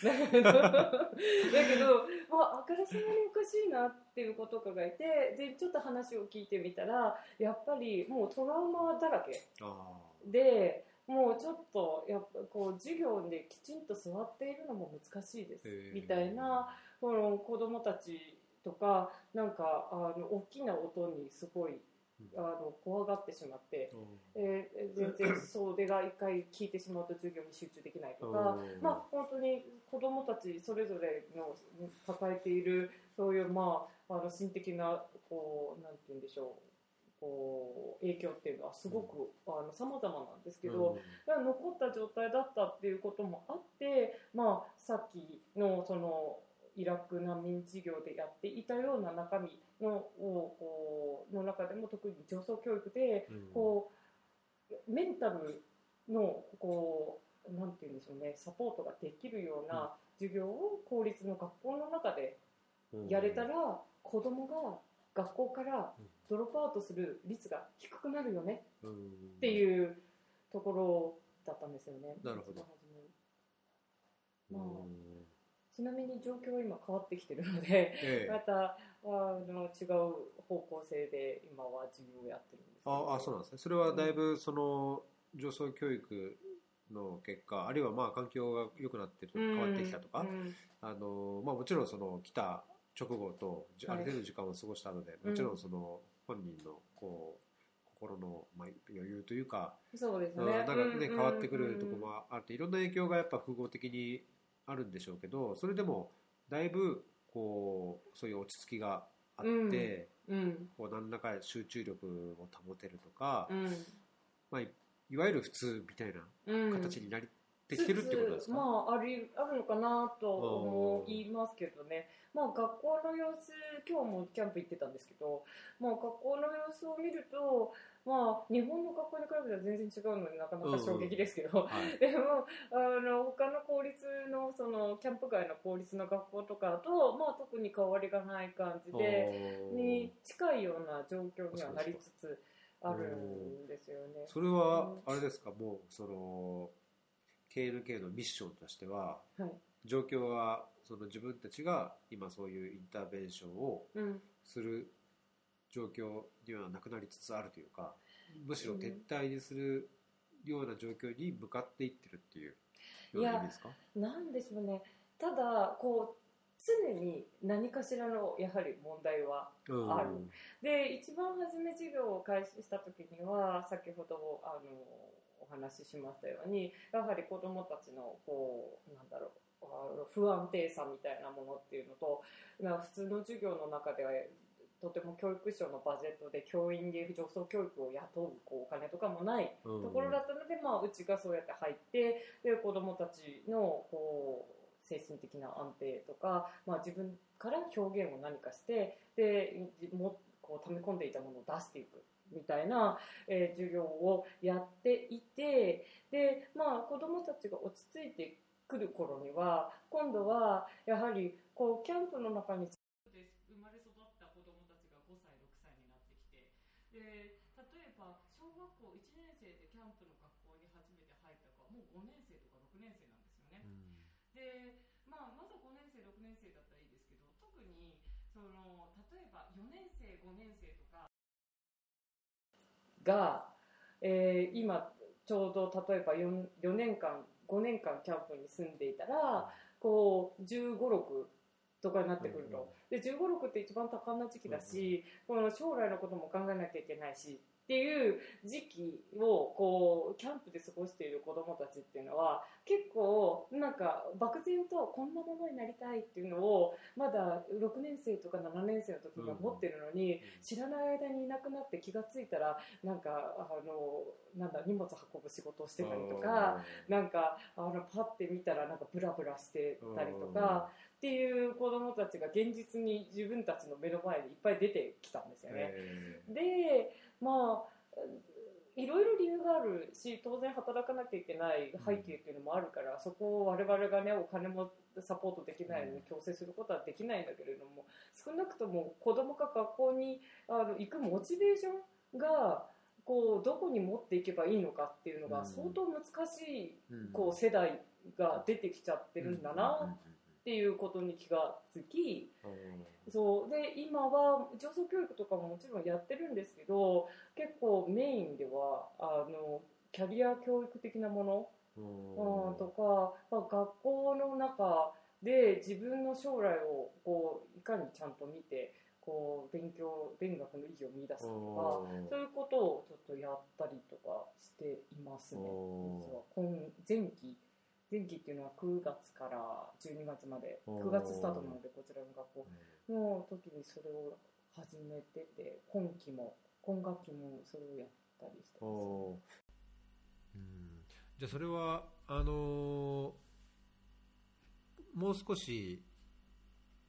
だけど、まあ、あからさまにおかしいなっていうことがいてでちょっと話を聞いてみたらやっぱりもうトラウマだらけでもうちょっとやっぱこう授業できちんと座っているのも難しいです。みたいなこの子供たちとかなんかあの大きな音にすごいあの怖がってしまって、えー、全然それが一回聞いてしまうと授業に集中できないとか、まあ、本当に子どもたちそれぞれの抱えているそういう、まあ、あの心的なこうなんて言うんでしょうこう影響っていうのはすごくさまざまなんですけど、うん、残った状態だったっていうこともあって、まあ、さっきのそのイラク難民事業でやっていたような中身のをの中でも特に上層教育で、こうメンタルのこうなんて言うんでしょうねサポートができるような授業を公立の学校の中でやれたら、子どもが学校からドロップアウトする率が低くなるよねっていうところだったんですよね。なるほど。まあちなみに状況は今変わってきてるので、ええ、またあの違う方向性で今は授業をやってるんですああそうなんですね。それはだいぶその上層教育の結果あるいはまあ環境が良くなってると変わってきたとか、うん。うん、あのまあ、もちろんその来た直後とある程度時間を過ごしたので、はい、もちろんその本人のこう心の、まあ、余裕というかそうですね、ね、変わってくるところもあっていろん。な影響がやっぱ複合的にあるんでしょうけどそれでもだいぶこうそういう落ち着きがあって、うん、こう何らか集中力を保てるとか、うん、まあ、いわゆる普通みたいな形になりできてるってことですか、まあ、ありあるのかなと思いますけどね、まあ、学校の様子今日もキャンプ行ってたんですけど、まあ、学校の様子を見ると、まあ、日本の学校に比べたら全然違うのでなかなか衝撃ですけど、うんはい、でもあの他の公立のそのキャンプ外の公立の学校とかと、まあ、特に変わりがない感じでに近いような状況にはなりつつあるんですよね。それはあれですか、もうその KNK のミッションとしては、はい、状況はその自分たちが今そういうインターベンションをする状況にはなくなりつつあるというか、むしろ撤退にするような状況に向かっていってるっていうような意味ですか？なんでしょうね。ただこう常に何かしらのやはり問題はある、うん、で一番初め授業を開始した時には先ほどあのお話ししましたようにやはり子どもたちのこうなんだろう不安定さみたいなものっていうのと普通の授業の中ではとても教育省のバジェットで教員で上層教育を雇うこうお金とかもないところだったので、まあ、うちがそうやって入ってで子どもたちのこう精神的な安定とか、まあ、自分から表現を何かしてでもこう溜め込んでいたものを出していくみたいな、えー授業をやっていてで、まあ、子どもたちが落ち着いてくる頃には今度はやはりこうキャンプの中に生まれ育った子どもたちが5歳6歳になってきてで例えば小学校1年生でキャンプの学校に初めて入った子はもう5年生とか6年生なんですよね。で、まあ、まだ5年生6年生だったらいいですけど特にその例えば4年生5年生とかが、えー今ちょうど例えば 4, 4年間5年間キャンプに住んでいたらこう1 5 6とかになってくると、で1 5 6って一番多感な時期だし、この将来のことも考えなきゃいけないしっていう時期をこうキャンプで過ごしている子どもたちっていうのは結構なんか漠然とこんなものになりたいっていうのをまだ6年生とか7年生の時には持ってるのに、知らない間にいなくなって気がついたらなんかあのなんだ荷物運ぶ仕事をしてたりとか。なんかあのパッて見たらなんかブラブラしてたりとかっていう子どもたちが現実に自分たちの目の前にいっぱい出てきたんですよね。でまあいろいろ理由があるし当然働かなきゃいけない背景っていうのもあるから、そこを我々がねお金もサポートできないのに強制することはできないんだけれども少なくとも子どもが学校にあの行くモチベーションがこうどこに持っていけばいいのかっていうのが相当難しいこう世代が出てきちゃってるんだなっていうことに気がつきそう。で今は上層教育とかももちろんやってるんですけど結構メインではあのキャリア教育的なものうん。とか、まあ、学校の中で自分の将来をこういかにちゃんと見てこう勉強勉学の意義を見出すとかそういうことをちょっとやったりとかしていますね。実は今前期前期っていうのは9月から12月まで9月スタートなのでこちらの学校。の時にそれを始めてて今期も今学期もそれをやったりしてます。うん。じゃあそれはあのーもう少し、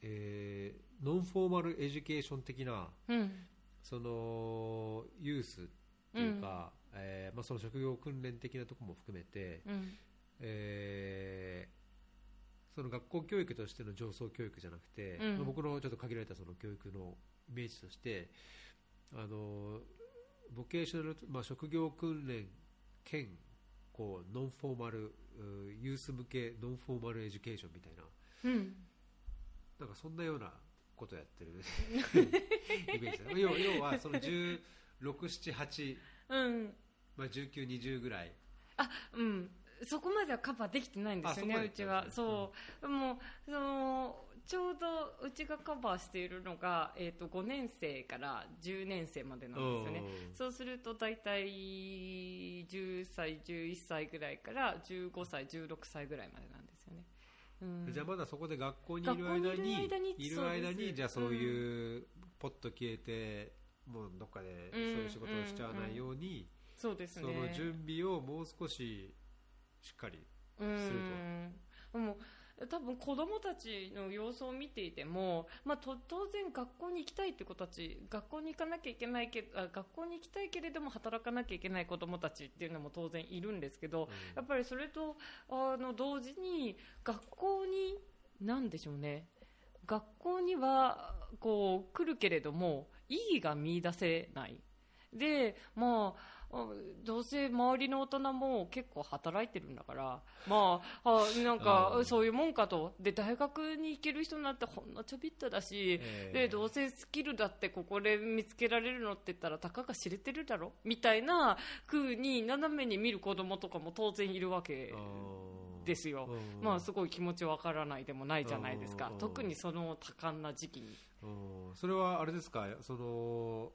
えーノンフォーマルエデュケーション的なうん。そのユースっていうか、えーまあ、その職業訓練的なところも含めて、うんえーその学校教育としての上層教育じゃなくて、うん。まあ僕のちょっと限られたその教育のイメージとしてあの vocational、まあ、職業訓練兼こう non-formal うユース向け non-formal education みたいな。うん。なんかそんなようなことやってる。イメージだ。要要はその1678、うん。まあ、1920ぐらい。あうんそこまではカバーできてないんですよねうちは。そう、もうそのちょうどうちがカバーしているのが、えー、と5年生から10年生までなんですよね。そうすると大体10歳11歳ぐらいから15歳16歳ぐらいまでなんですよね、うん、じゃあまだそこで学校にいる間にいにる間にじゃあそういうポッと消えてもうどっかでそういう仕事をしちゃわないように、そうですね。その準備をもう少ししっかりうん。でも多分子供たちの様子を見ていても、まあ、と当然学校に行きたいって子たち学校に行かなきゃいけないけあ学校に行きたいけれども働かなきゃいけない子供たちっていうのも当然いるんですけど、やっぱりそれとあの同時に学校に何でしょうね。学校にはこう来るけれども意義が見出せない。でまああどうせ周りの大人も結構働いてるんだから。まああなんかうん。そういうもんかと。で大学に行ける人なんてほんのちょびっとだし、えーでどうせスキルだってここで見つけられるのって言ったらたかが知れてるだろ？みたいな風に斜めに見る子供とかも当然いるわけですよ、まあすごい気持ちわからないでもないじゃないですか。うん。特にその多感な時期に。うん。それはあれですか？その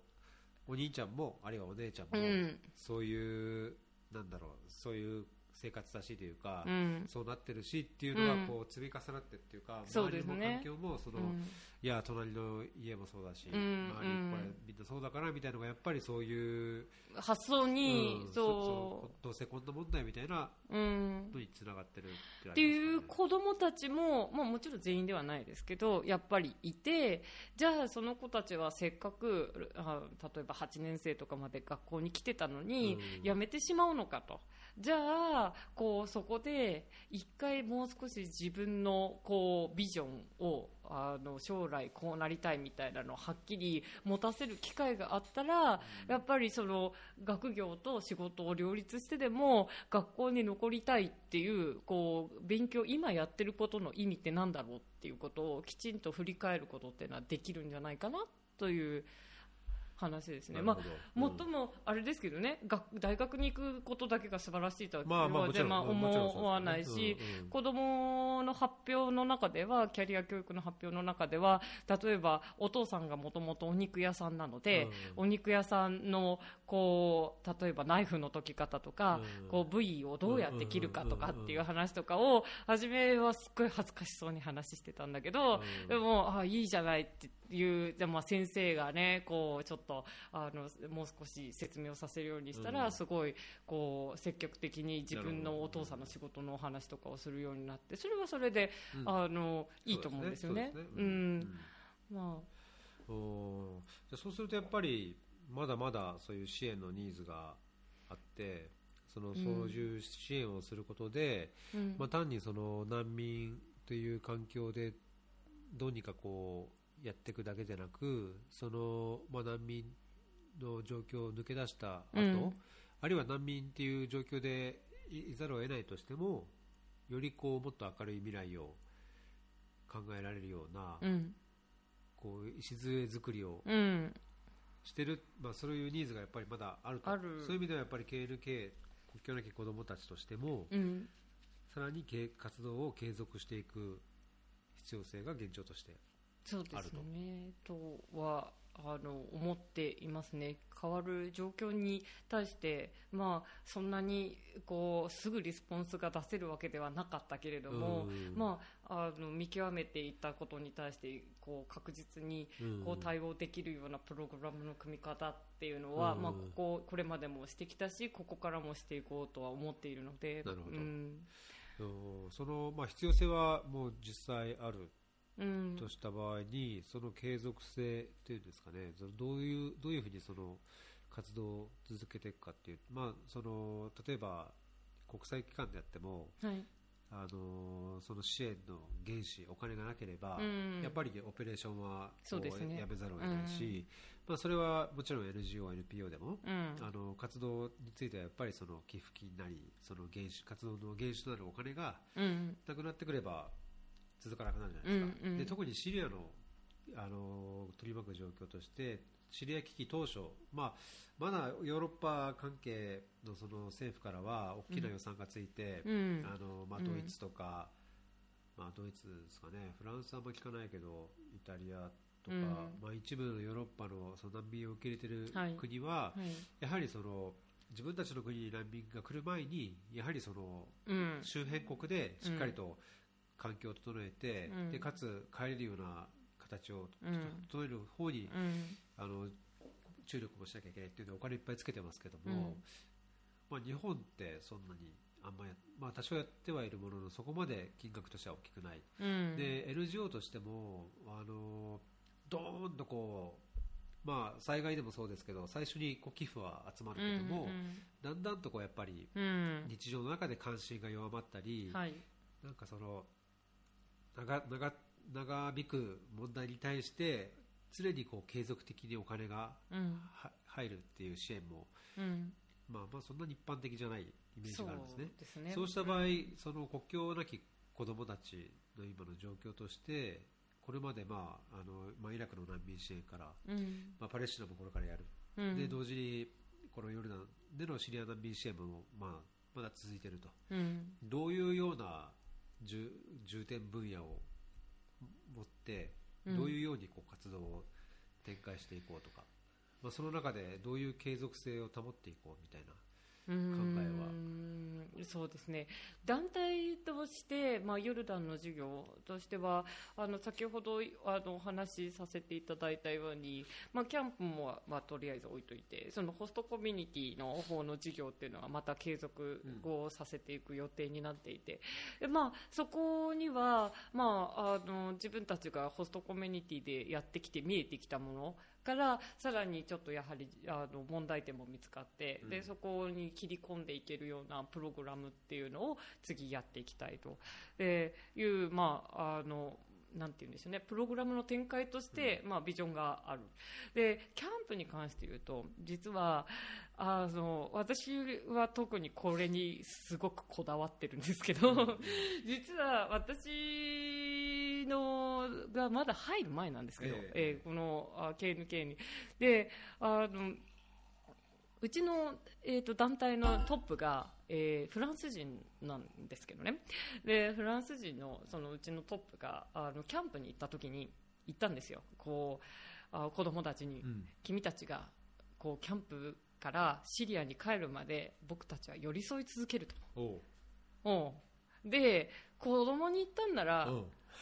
お兄ちゃんもあるいはお姉ちゃんも、うん。そういうなんだろうそういう生活だしというか、うん。そうなってるしっていうのがこう積み重なってっていうか、そうですね。周りの環境もその、うん。いや隣の家もそうだし、うん。周りこれみんなそうだからみたいなのがやっぱりそういう、発想に、うんそどうせこんな問題みたいなう、うん、のにつながってるってっていうこ子供たちも、まあ、もちろん全員ではないですけどやっぱりいてじゃあその子たちはせっかくあ例えば8年生とかまで学校に来てたのに、うん。やめてしまうのかとじゃあこうそこで一回もう少し自分のこうビジョンをあの将来こうなりたいみたいなのをはっきり持たせる機会があったら、やっぱりその学業と仕事を両立してでも学校に残りたいっていうこう勉強今やってることの意味ってなんだろうっていうことをきちんと振り返ることっていうのはできるんじゃないかなという話ですね。まあ最もあれですけどね、学大学に行くことだけが素晴らしいとはまあまあ思わないし、うんうん。子供の発表の中ではキャリア教育の発表の中では例えばお父さんがもともとお肉屋さんなので、お肉屋さんのこう例えばナイフの解き方とか、うん。こう部位をどうやって切るかとかっていう話とかを初めはすっごい恥ずかしそうに話してたんだけど、うん。でもあいいじゃないっていうでもまあ先生がねこうちょっとあのもう少し説明をさせるようにしたら、うん。すごいこう積極的に自分のお父さんの仕事のお話とかをするようになってそれはそれで、うん。あのいいと思うんですよね。そうでするとやっぱりまだまだそういう支援のニーズがあってそのそういう支援をすることで、うん。まあ、単にその難民という環境でどうにかこうやっていくだけじゃなくその、まあ、難民の状況を抜け出した後、うん。あるいは難民っていう状況でいいざるを得ないとしてもよりこうもっと明るい未来を考えられるような、うん。こう礎作りをうん。してる、まあ、そういうニーズがやっぱりまだあると。そういう意味ではやっぱり KNK 国境なき子どもたちとしても、うん。さらにけ活動を継続していく必要性が現状としてそうですね。とはあの思っていますね。変わる状況に対して、まあ、そんなにこうすぐリスポンスが出せるわけではなかったけれども、うん。まあ、あの見極めていたことに対してこう確実にこう対応できるようなプログラムの組み方っていうのは、うん。まあ、こここれまでもしてきたしここからもしていこうとは思っているので。なるほど。うん。うんその、まあ、必要性はもう実際あるうんとした場合に、その継続性っていうんですかね。そのどういうどういうふうにその活動を続けていくかっていう、まあ、その例えば国際機関であってもはい。あのその支援の原資お金がなければ、うん。やっぱりオペレーションはこそうですね。やめざるを得ないし、まあ、それはもちろん NGO、NPO でも、うん。あの活動についてはやっぱりその寄付金なりその原資活動の原資となるお金がうん。なくなってくれば続かなくなるじゃないですか、うんうん。で特にシリアのあの取り巻く状況としてシリア危機当初、まあ、まだヨーロッパ関係のその政府からは大きな予算がついて、うん。あのまあ、うん。ドイツとか、まあ、ドイツですかね。フランスはあんま聞かないけどイタリアとか、うん。まあ、一部のヨーロッパのその難民を受け入れてい国は、はい。やはりその自分たちの国に難民が来る前にやはりそのうん。周辺国でしっかりと環境を整えて、うん。でかつ帰れるような形をうん。整える方に、うん。あの注力もしなきゃいけないっていうのはお金いっぱいつけてますけども、まあ、日本ってそんなにあんまや、まあ、多少やってはいるもののそこまで金額としては大きくない、うん。で NGO としてもあのドーンとこう、まあ、災害でもそうですけど最初にこう寄付は集まるけども、だんだんとこうやっぱりうんうん。日常の中で関心が弱まったり、はい。なんかその長長長引く問題に対して常にこう継続的にお金がうん。は入るっていう支援も、うん。まあ、まあそんなに一般的じゃないイメージがあるんですね。そうね。そうした場合、その国境なき子どもたちの今の状況としてこれまで、まああのまあ、イラクの難民支援から、うん。まあ、パレスチナもこれからやる、うん。で同時にこのヨルダンでのシリア難民支援も、まあ、まだ続いていると。うん。どういうような重重点分野を持ってうん。どういうようにこう活動を展開していこうとか、まあ、その中でどういう継続性を保っていこうみたいな考えは。そうですね団体として、まあ、ヨルダンの授業としてはあの先ほどあのお話しさせていただいたように、まあ、キャンプも、まあ、とりあえず置いといてそのホストコミュニティの方の授業っていうのはまた継続をさせていく予定になっていて、でまあ、そこには、まあ、あの自分たちがホストコミュニティでやってきて見えてきたものからさらにちょっとやはりあの問題点も見つかって、でそこに切り込んでいけるようなプログラムっていうのを次やっていきたいと。いう、まあ、あのなんて言うんでしょうね、プログラムの展開として、まあ、ビジョンがある。で、キャンプに関して言うと、実は、あの、私は特にこれにすごくこだわってるんですけど、実は私のがまだ入る前なんですけど、えー、えー、このあ KNK に。で、あの、うちの、えーと、団体のトップが、えー、フランス人なんですけどね。でフランス人のそのうちのトップがあのキャンプに行った時に言ったんですよ。こうあ子供たちに、うん、君たちがこうキャンプからシリアに帰るまで僕たちは寄り添い続けると。おで子供に言ったんなら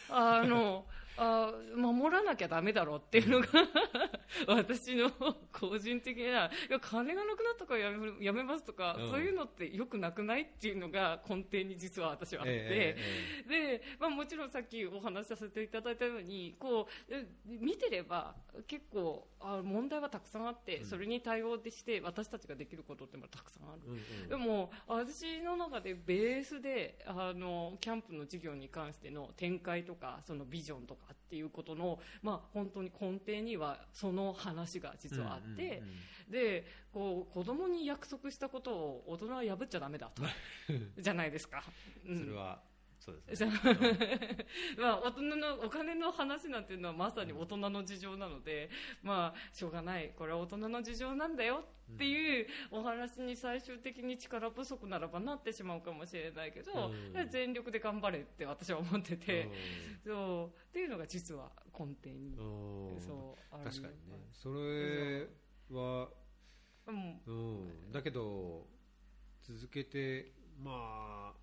あの あ守らなきゃだめだろうっていうのが 私の個人的ないや金がなくなったからやめやめますとか、うん、そういうのってよくなくないっていうのが根底に実は私はあって、えーえー、でまあ、もちろんさっきお話しさせていただいたようにこう見てれば結構あ問題はたくさんあって、それに対応して私たちができることってたくさんある、うんうん、でも私の中でベースであのキャンプの授業に関しての展開とかそのビジョンとかっていうことの、まあ、本当に根底にはその話が実はあって、でこう子供に約束したことを大人は破っちゃだめだと。じゃないですか。うん、それはそうですね、まあ、大人のお金の話なんていうのはまさに大人の事情なので、まあ、しょうがない。これは大人の事情なんだよっていうお話に最終的に力不足ならばなってしまうかもしれないけど、うん、全力で頑張れって私は思ってて、うん、そう。っていうのが実は根底にそう確かにね。それは、うん、だけど続けてまあ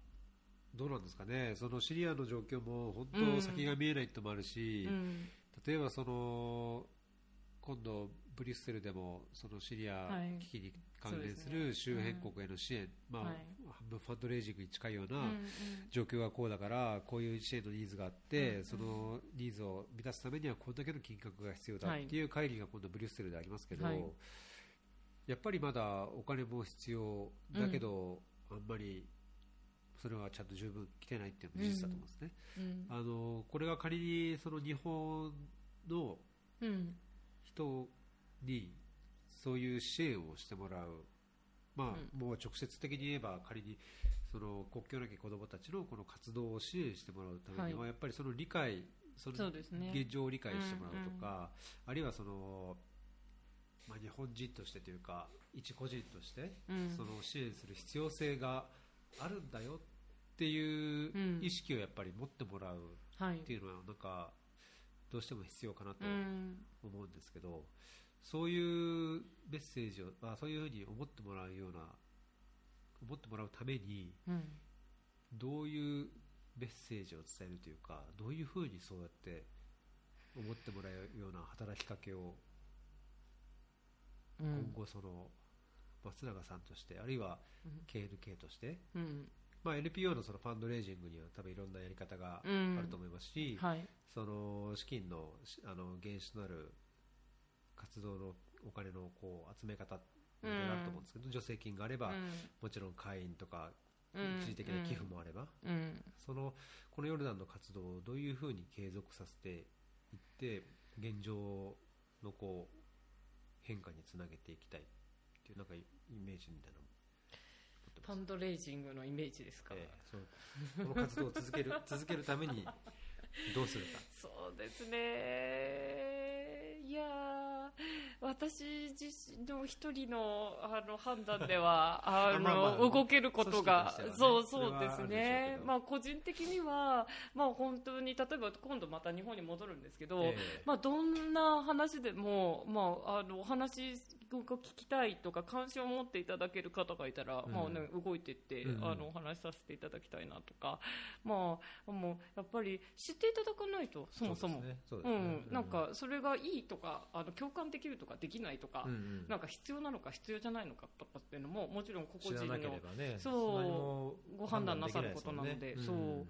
どうなんですかね、そのシリアの状況も本当、先が見えないってもあるし、うん、例えばその今度、ブリュッセルでもそのシリア危機に関連する周辺国への支援、まあ、半分ファンドレイジングに近いような状況がこうだから、こういう支援のニーズがあって、そのニーズを満たすためにはこんだけの金額が必要だってい。う会議が今度、ブリュッセルでありますけど、やっぱりまだお金も必要だけど、あんまりそれはちゃんと十分来てないっていうのも事実だと思うんですね。うん、あのこれが仮にその日本の人にそういう支援をしてもらう、まあ、もう直接的に言えば仮にその国境なき子どもたちのこの活動を支援してもらうためには、やっぱりその理解その現状を理解してもらうとか、あるいはそのまあ、日本人としてというか一個人としてその支援する必要性があるんだよっていう意識をやっぱり持ってもらうっていうのはなんかどうしても必要かなと思うんですけど、そういうメッセージをあそういうふうに思ってもらうような思ってもらうために、どういうメッセージを伝えるというかどういうふうにそうやって思ってもらうような働きかけを今後その松永さんとしてあるいは KNK として、まあ、NPO のそのファンドレイジングには多分いろんなやり方があると思いますし、うんはい、その資金のあの原資となる活動のお金のこう集め方いろいろあると思うんですけど、助成金があれば、もちろん会員とか一時的な寄付もあれば、そのこのヨルダンの活動をどういうふうに継続させていって現状のこう変化につなげていきたいっていうなんかイメージみたいなファンドレイジングのイメージですか、えー、この活動を続ける 続けるためにどうするか。そうですね。いや私自身の一人のあの判断では あの、まあまあ動けることが、ねそうそうですね。まあ個人的にはまあ本当に例えば今度また日本に戻るんですけど、ええ。まあどんな話でもまああのお話が聞きたいとか関心を持っていただける方がいたら、うん。まあね動いてって、うんうん。あのお話しさせていただきたいなとか、まあもうやっぱり知っていただかないとそもそも。そうん、なんかそれがいいとかあの共感できるとかできないとか、うんうん。なんか必要なのか必要じゃないのかとかっていうのももちろん個知々人のねそうご判断なさることなので判断きないすそう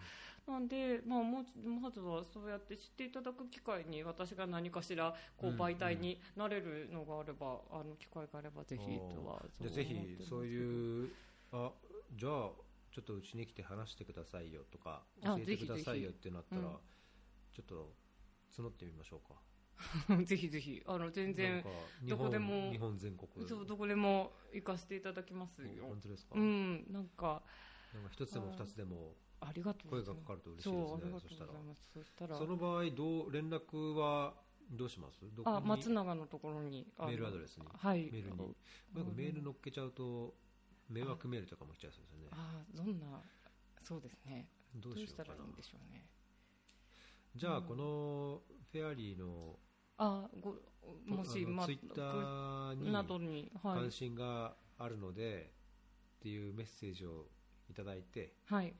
なんで、まあ、もうまずはそうやって知っていただく機会に私が何かしらこううん媒体になれるのがあれば、あの機会があればぜひとはじゃあぜひそうういうあじゃあちょっとうちに来て話してくださいよとかあ教えてくださいよってなったらぜひぜちょっと募ってみましょうか。ぜひぜひ。あの全然どこ本でも日本全国。そうどこでも行かせていただきますよ。本当ですか、うんなんか。なんか一つでも二つでもありがとうご声がかかると嬉しいですね。そうしたら。そしたら。その場合どう連絡はどうします？どこあに松永のところに。メールアドレスに。はい。メールに。あなんかメール乗っけちゃうと迷惑メールとかも来ちゃいそうですよね。あどんなそうですね。どどううしようからいいんでしょうね。じゃあこのフェアリーのあごもしツイッターに関心があるのでっていうメッセージをいただいてはい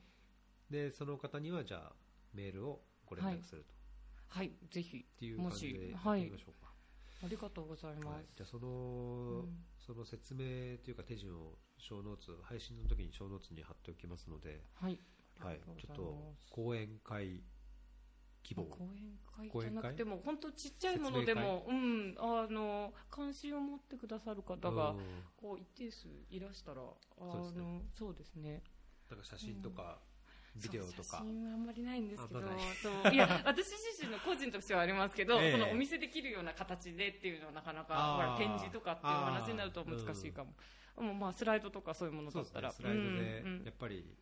でその方にはじゃあメールをご連絡すると、はい。ぜひ。っていう感じでやってみましょうか、ありがとうございまはい。す、じゃあその、うん。その説明というか手順を小ノーツ配信の時に小ノーツに貼っておきますので、はい。はい。ちょっがと講演会希望。講演会？会？じゃなくても本当ちっちゃいものでも、うん、あの関心を持ってくださる方がうん。こう一定数いらしたらあそうですね。のそうですね。なんか写真とか、ビデオとか。写真はあんまりないんですけどそう。いや 私自身の個人としてはありますけど、ええ。そのお見せできるような形でっていうのはなかなかほら展示とかっていう話になると難しいかも、もうまあスライドとかそういうものだったら。スライドでうんうん。やっぱり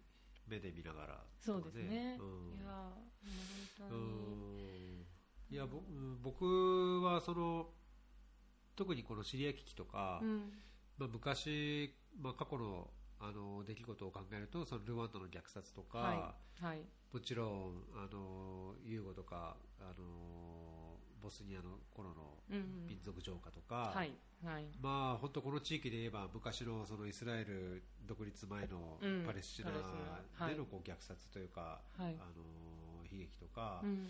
目で見ながらそうですね、うん。いや本当うに、ん。いや僕はその特にこのシリア危機とか、うん。まあ、昔、まあ、過去のあの出来事を考えるとそのルワンダの虐殺とか、はいはい。もちろんあのユーゴとかあのボスニアの頃の民族浄化とか、はいはい。まあ本当この地域で言えば昔のそのイスラエル独立前のうんパレスチナでのこう虐殺というか、はい。あの悲劇とか、うん。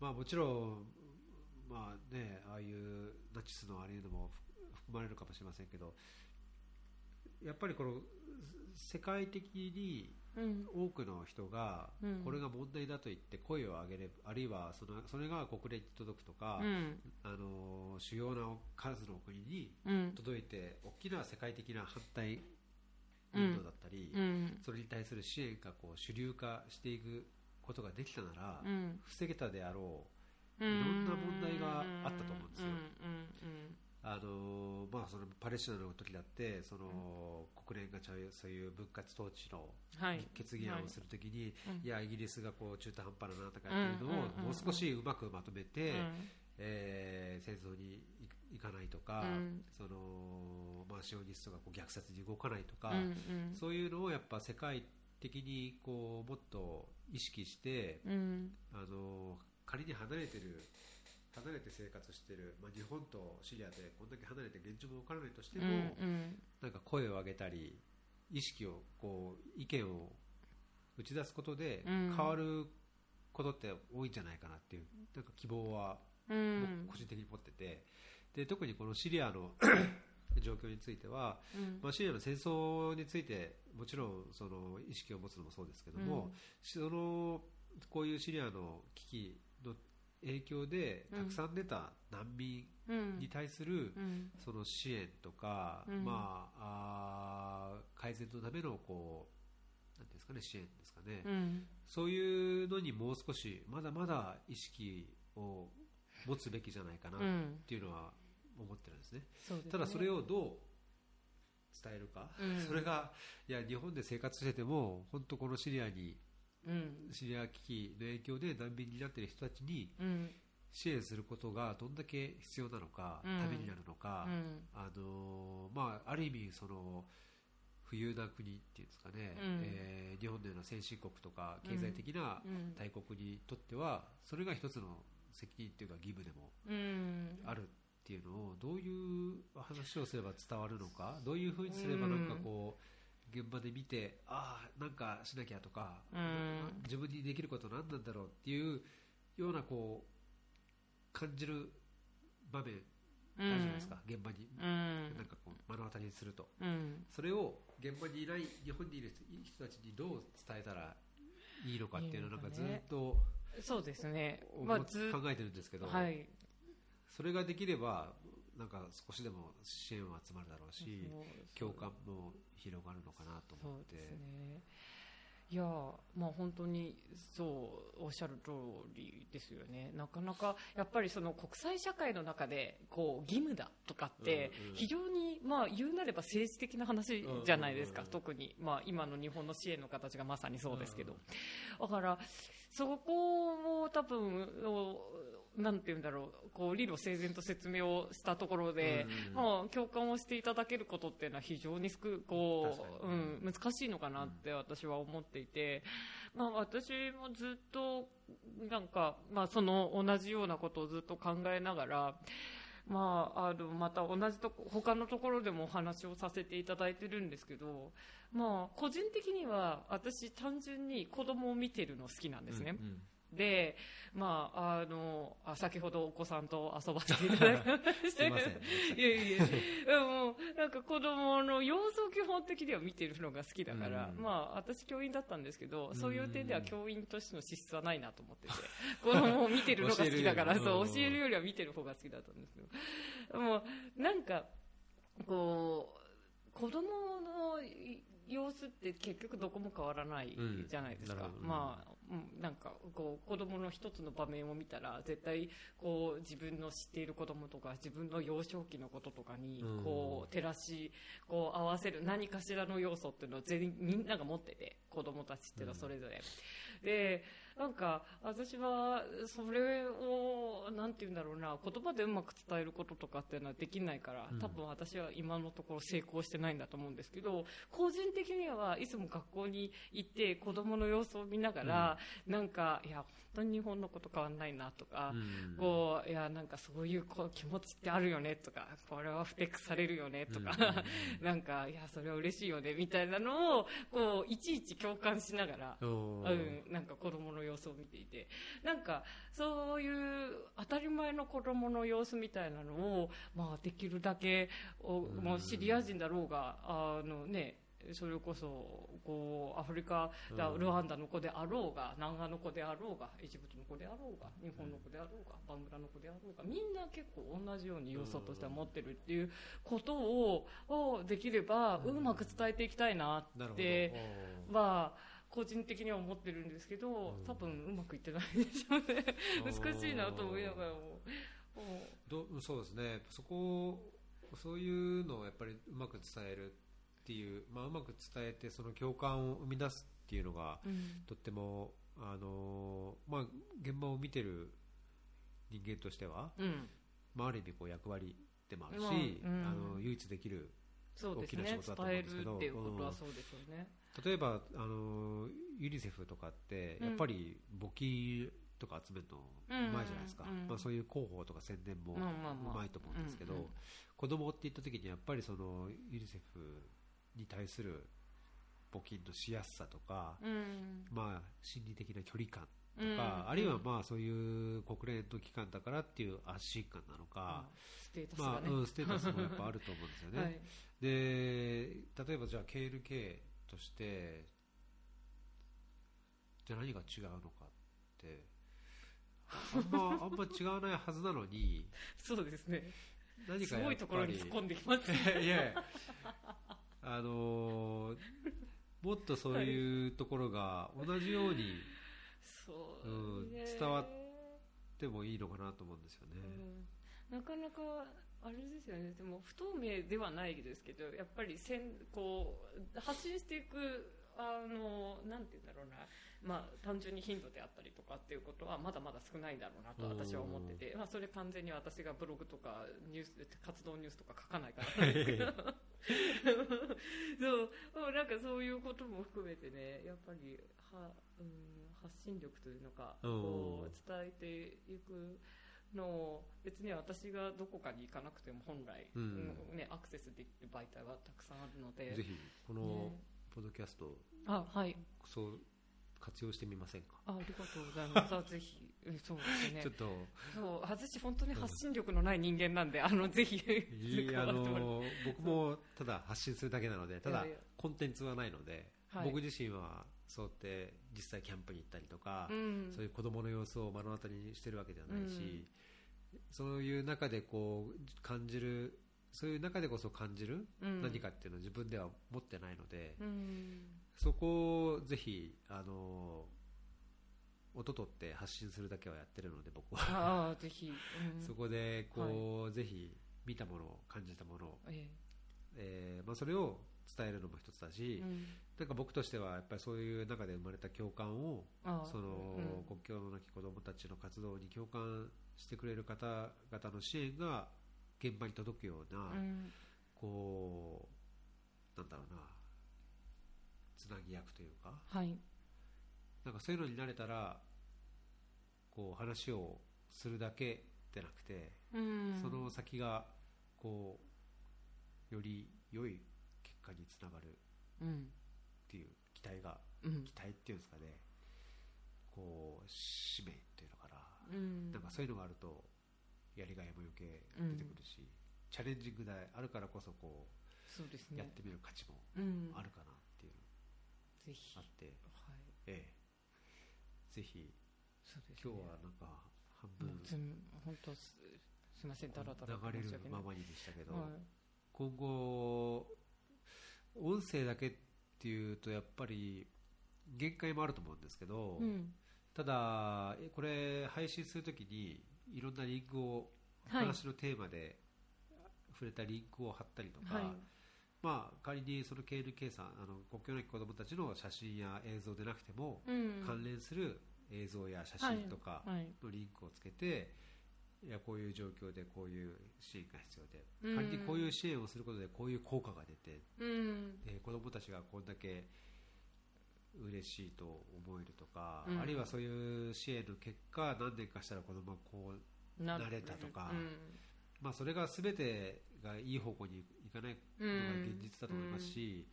まあもちろんまあねああいうナチスのあれいうのも含まれるかもしれませんけどやっぱりこの世界的にうん多くの人がうん。これが問題だと言って声を上げればあるいはそのそれが国連に届くとか、うん。あの主要な数の国にうん。届いて大きな世界的な反対運動だったり、うん。それに対する支援がこう主流化していくことができたなら、うん。防げたであろういいろんな問題があったと思うんですよ。うんあのまあ、そのパレスチナの時だってその国連がちゃうそういう分割統治のはい。決議案をするときに、うん。いやイギリスがこう中途半端だなとかっていうのをうんもう少しうまくまとめて、うん。えー戦争に行かないとか、うん。そのまあ、シオニストがこう虐殺に動かないとか、そういうのをやっぱ世界的にこうもっと意識して、うん。あの仮に離れてる離れて生活してる、まあ、日本とシリアでこんだけ離れて現状も分からないとしてうも、ん。なんか声を上げたり意識をこう意見を打ち出すことでうん。変わることって多いんじゃないかなっていうなんか希望は個人的に持ってて。で特にこのシリアの 状況については、うん。まあ、シリアの戦争についてもちろんその意識を持つのもそうですけども、そのこういうシリアの危機の影響でうん。たくさん出た難民うん。に対するうん。その支援とか、うん。まあ、あー改善のためのこうなんですかね支援ですかね、うん。そういうのにもう少しまだまだ意識を持つべきじゃないかなっうん。ていうのは思ってるんですね。そうですね。ただそれをどう伝えるか、うん。それがいや日本で生活してても本当このシリアにうんシリア危機の影響で難民になっている人たちにうん。支援することがどんだけ必要なのか、うん。ためになるのか、うん。あのまあ、ある意味その富裕な国っていうんですかね、うん。えー日本のような先進国とか経済的なうん。大国にとってはそれが一つの責任っていうか義務でもうん。あるっていうのをどういう話をすれば伝わるのかどういうふうにすればなんかこう現場で見てああなんかしなきゃとか、うん。自分にできること何なんだろうっていうようなこう感じる場面あるじゃないですか、現場に。うん。なんかこう目の当たりにすると。うん。それを現場にいない日本にいる人たちにどう伝えたらいいのかっていうのをなんかずっとそうですね。考えてるんですけど、はい。それができればなんか少しでも支援は集まるだろうし共感も広がるのかなと思って。そうですね。いやまあ本当にそうおっしゃる通りですよね。なかなかやっぱりその国際社会の中でこう義務だとかって非常にまあ言うなれば政治的な話じゃないですか。特にまあ今の日本の支援の形がまさにそうですけど。だからそこを多分おなんて言うんだろうこう理路整然と説明をしたところで、うんまあ、共感をしていただけることっていうのは非常にすくこう、うん、難しいのかなって私は思っていて、まあ、私もずっとなんか、まあ、その同じようなことをずっと考えながら、まあ、あのまた同じとこ他のところでもお話をさせていただいてるんですけど、まあ、個人的には私単純に子供を見てるの好きなんですね。うんうんで、まあ、あの、あ先ほどお子さんと遊ばせていただきました。すいません。いやいやもう、なんか子供の様子を基本的には見てるのが好きだから、うん。まあ、私教員だったんですけど、そういう点では教員としての資質はないなと思ってて、ん子供を見てるのが好きだから、そう、教えるよりは見てる方が好きだったんですけど、もう、なんか、こう、子供の様子って結局どこも変わらないじゃないですか。うん。まあ、うんなんか、こう、子供の一つの場面を見たら、絶対、こう、自分の知っている子供とか、自分の幼少期のこととかにうん、こう、照らし、こう、合わせる何かしらの要素っていうのを全員、みんなが持ってて、子供たちっていうのはそれぞれ。で、なんか、私は、それを、なんて言うんだろうな、言葉でうまく伝えることとかっていうのはできないからうん、多分私は今のところ成功してないんだと思うんですけど、個人的にはいつも学校に行って子供の様子を見ながら、なんか、いや、本当に日本のこと変わんないなとか、うん。こう、いや、なんかそういうこう気持ちってあるよねとか、これはふてくされるよねとか、うん。なんか、いや、それは嬉しいよねみたいなのを、こう、いちいち共感しながら、うんうん、なんか子供の様子を見ていて、なんか、そういう当たり前の子供の様子みたいなのを、まあ、できるだけ、おうんもうシリア人だろうが、あのね、それこそ、こう、アフリカ、だうんルワンダの子であろうが、南アの子であろうが、エジプトの子であろうが、日本の子であろうが、バングラの子であろうが、みんな結構同じように要素としては持ってるっていうことを、をできれば、うまく伝えていきたいなって、おーは個人的には思ってるんですけど、うん。多分うまくいってないでしょうね。難しいなと思いながらも。もどそうですね。そこそういうのをやっぱりうまく伝えるっていう、まあ、うまく伝えてその共感を生み出すっていうのがう、うん。とってもあのまあ、現場を見てる人間としては、うん、まあ、ある意味こう役割でもあるし、まあうん。あの唯一できるそうです大きな仕ね事だと思うん伝えですけどるっていうことはそうでしょうね、例えばあのユニセフとかってやっぱり募金とか集めるのうまいじゃないですか、まあ、そういう広報とか宣伝もうまいと思うんですけど、うんうん。子供って言った時にやっぱりそのユニセフに対する募金のしやすさとか、うん。まあ、心理的な距離感とうん。か、あるいはまあそういう国連の機関だからっていう安心感なのか、ステータスがまあね、うんステータスもやっぱあると思うんですよね。はい。で例えばじゃあ KNK としてじゃあ何が違うのかってあんま あんま違わないはずなのにそうですね。何かすごいところに突っ込んできます。ねいやあのーもっとそういうところが同じようにそう、うんね伝わでもいいのかなと思うんですよね。うん。なかなかあれですよね。でも不透明ではないですけどやっぱりせんこう発信していくあのなんて言うんだろうな。まあ、単純に頻度であったりとかっていうことはまだまだ少ないんだろうなと私は思ってて、まあ、それ完全に私がブログとかニュース活動ニュースとか書かないからなんですけどそうなんかそういうことも含めてねやっぱりは、うん、発信力というのかこう伝えていくのを別に私がどこかに行かなくても本来、うん。ね、アクセスできる媒体はたくさんあるのでぜひこのポッドキャスト、あはい。そう活用してみませんか？あありがとうございます。ぜひそうですね。ちょっと。そう私本当に発信力のない人間なんであのぜひ あの僕もただ発信するだけなのでただコンテンツはないので、はい、僕自身はそうやって実際キャンプに行ったりとか、うん、そういう子供の様子を目の当たりにしてるわけではないし、うん、そういう中でこう感じるそういう中でこそ感じる何かっていうのを自分では持ってないので、うん、そこをぜひあの音取って発信するだけはやってるので僕は。あぜひ、うん、そこでこう、はい、ぜひ見たもの感じたものを、え。えー、まあ、それを伝えるのも一つだし、うん、なんか僕としてはやっぱりそういう中で生まれた共感をその、うん、国境のなき子どもたちの活動に共感してくれる方々の支援が現場に届くような、うん、こうなんだろうなつなぎ役というか、はい、なんかそういうのになれたらこう話をするだけでなくて、うん、その先がこうより良い結果につながるっていう期待が、うん、期待っていうんですかね。こう使命っていうのかな、うん、なんかそういうのがあるとやりがいも余計出てくるし、うん、チャレンジングであるからこそこうそうです、ね、やってみる価値もあるかなっていうぜひ。あって、はい。ええ、ぜひ、そうです、ね、今日はなんか半分本当すすみませんだらだら流れるままにでしたけど、はい、今後音声だけっていうとやっぱり限界もあると思うんですけど、うん、ただこれ配信するときにいろんなリンクを、話のテーマで触れたリンクを貼ったりとか、はい、まあ、仮にその KNK さんあの国境なき子どもたちの写真や映像でなくても、うん、関連する映像や写真とかのリンクをつけて、いやこういう状況でこういう支援が必要で、仮にこういう支援をすることでこういう効果が出て、うん、えー、子どもたちがこんだけ嬉しいと思えるとか、うん、あるいはそういう支援の結果何年かしたら子供がこうなれたとか、うん、まあ、それが全てがいい方向にいかないのが現実だと思いますし、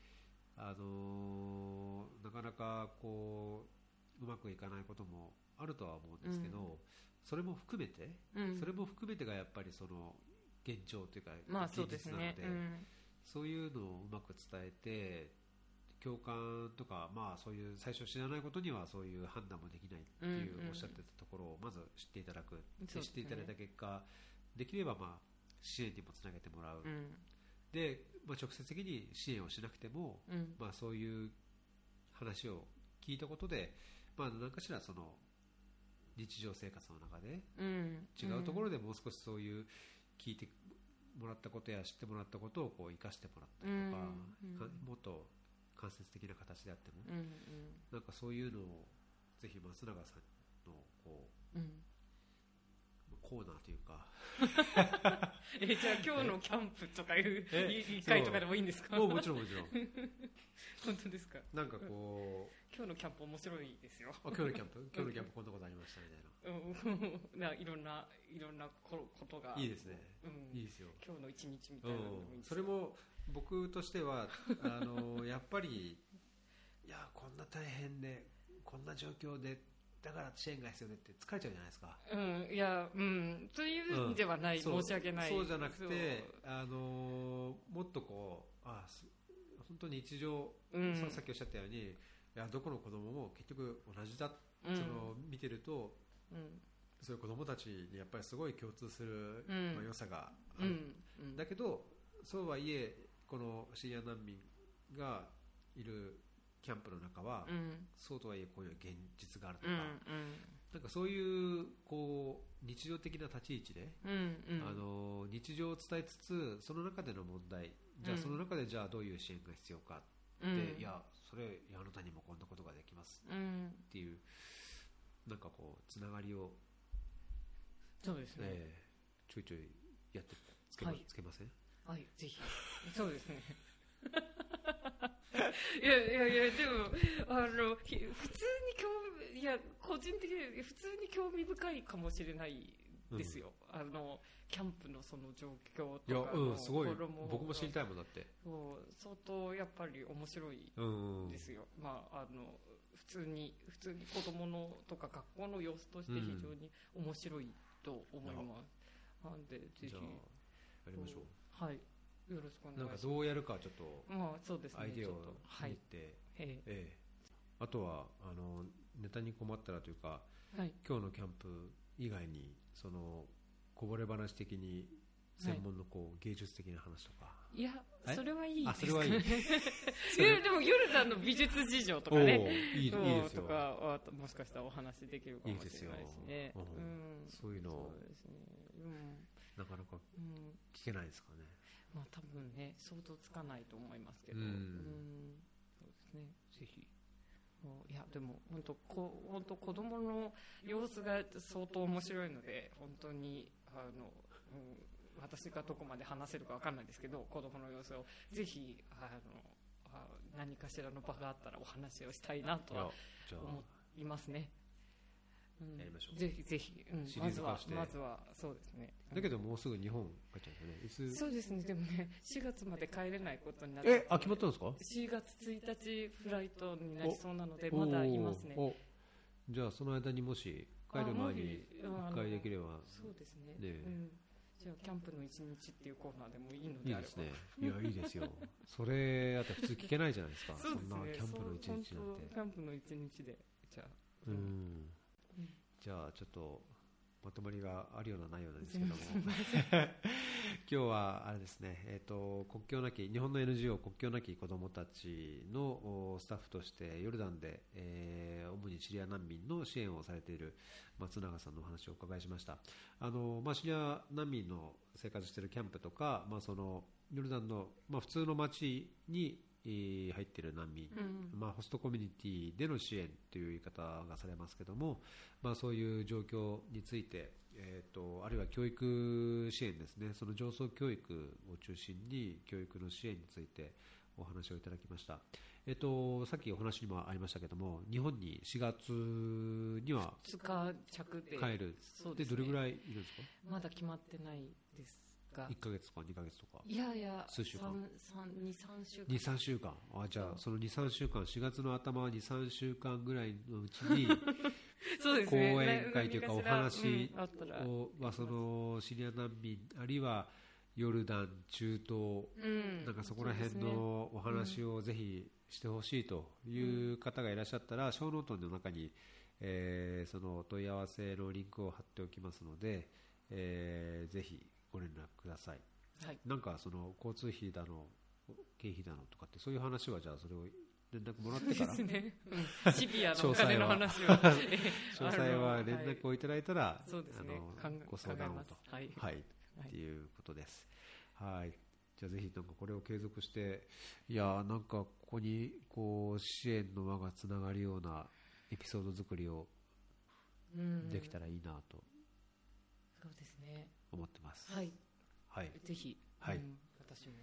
うん、あのー、なかなかこううまくいかないこともあるとは思うんですけど、それも含めて、それも含めてがやっぱりその現状というか現実なので、そういうのをうまく伝えて共感とか、まあ、そういう最初知らないことにはそういう判断もできないっていうおっしゃってたところをまず知っていただく、うんうん、知っていただいた結果できればまあ支援にもつなげてもらう、うん、で、まあ、直接的に支援をしなくても、うん、まあ、そういう話を聞いたことで、まあ、何かしらその日常生活の中で、違うところでもう少しそういう聞いてもらったことや知ってもらったことをこう生かしてもらったりとか、もっと間接的な形であっても、うんうん、なんかそういうのをぜひ松永さんのこう、うん、コーナーというか。えじゃあ今日のキャンプとかいういい回とかでもいいんですか？ももちろんもちろん。本当ですか？なんかこう今日のキャンプ面白いですよ。あ今日のキャンプ？今日のキャンプこんなことありましたみたいな。な いろんないろんなことが。いいですね、うん、いいですよ。今日の一日みたいなのもいいそれも僕としてはあのやっぱりいやこんな大変でこんな状況でだから支援が必要でって疲れちゃうじゃないですか。うん、いや、うん、というんではない、うん、申し訳ない。そうじゃなくて、あのもっとこう、あ本当に日常、うん、さっきおっしゃったように、いやどこの子供も結局同じだ、うん、その見てると、うん、そういう子供たちにやっぱりすごい共通する、まあ、良さがある、だけどそうはいえこのシリア難民がいるキャンプの中は、うん、そうとはいえこういう現実があるとか、うんうん、なんかそういうこう日常的な立ち位置で、うんうん、あの日常を伝えつつその中での問題じゃあその中でじゃあどういう支援が必要かうん。いやそれあなたにもこんなことができますうん。っていうなんかこうつながりを、そうですね、えーちょいちょいやってつけま,、はい。つけません？はいぜひ。そうですね いやいやいやでもあのひ普通に興味いや個人的に普通に興味深いかもしれないですよ、あのキャンプのその状況いやとかのうんすごい。衣僕も知りたいもんだって。相当やっぱり面白いうんうんですよ、まああの普通に普通に子供のとか学校の様子として非常に面白いと思います、なんでぜひ。やりましょはいよろしくおうなんか願いします。どうやるかちょっとアイデアを見て、ええ。えあとはあのネタに困ったらというかえはい。今日のキャンプ以外にそのこぼれ話的に専門のこう、芸術的な話とか。いやえ？それはいいあそれはいい。いやでもヨルダンの美術事情とかね。いいいいですよ。とかはもしかしたらお話できるかもしれないですね。いいですよ。ううん。んそういうのそうですね。なかなかうん、うん、聞けないですかねまあ多分ね想像つかないと思いますけど。うん。うん。そうですね。ぜひ。もういやでも本当こ本当子供の様子が相当面白いので本当にあの、うん、私がどこまで話せるかわかんないですけど子供の様子をぜひあのあ何かしらの場があったらお話をしたいなとは思いますね。うん。やりましょう。ぜひぜひ、うん。シリまずはーズ化して。まずはそうですね。だけどもうすぐ日本帰っちゃうんですよね。いつ？そうですね、でもね、4月まで帰れないことになって。えあ決まったんですか？4月1日フライトになりそうなので、おまだいますね。じゃあその間にもし帰る前にあもし一回できればそうですね。ね。うん、じゃあ、キャンプの一日っていうコーナーでもいいのいであれば。いですね。いやいいですよ。それだって普通聞けないじゃないですか。そすね。んなキャンプの一日なんて。キャンプの一日で、じゃあ。うん。うんじゃあちょっとまとまりがあるようなないようなんですけども。今日はあれですね、えー、と国境なき日本の NGO 国境なき子どもたちのおスタッフとしてヨルダンで、えー主にシリア難民の支援をされている松永さんのお話をお伺いしました。あの、まあ、シリア難民の生活しているキャンプとか、まあ、そのヨルダンの、まあ、普通の町にえー入っている難民。うん。まあ、ホストコミュニティでの支援という言い方がされますけども、まあ、そういう状況について、えー、とあるいは教育支援ですね。その上層教育を中心に教育の支援についてお話をいただきました、えー、とさっきお話にもありましたけども日本に4月には2日着で。帰る。でどれぐらいいるんですか？まだ決まってないですが。1ヶ月とか2ヶ月とかいやいや、数週間三三二三週間。23週間あじゃあその23週間4月の頭23週間ぐらいのうちに そうですね。講演会というかお話うんあったら。をまあ、そのシリア難民あるいはヨルダン、中東うんなんかそこら辺のお話をぜひしてほしいという方がいらっしゃったら、ショーノートの中に、えーその問い合わせのリンクを貼っておきますので、えーぜひご連絡ください。はい。なんかその交通費だの経費だのとかってそういう話はじゃあそれを連絡もらってからですね。う んシビアなお金の話を。詳細は連絡をいただいたら、そうですねあのご相談をとはいはい、っていうことです。はい。じゃあぜひなんかこれを継続して、いやーなんかここにこう支援の輪がつながるようなエピソード作りをうんできたらいいなとそうですね。思ってます。はい。はい。ぜひ。はいうん私も。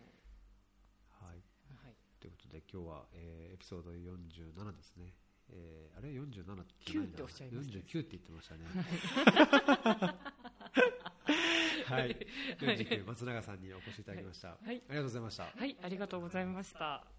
はい。はい。ということで今日は、えーエピソード47ですね。えーあれ？47って9ってました49って言ってましたね。はい。49松永さんにお越しいただきました。はいありがとうございました。はい。ありがとうございました。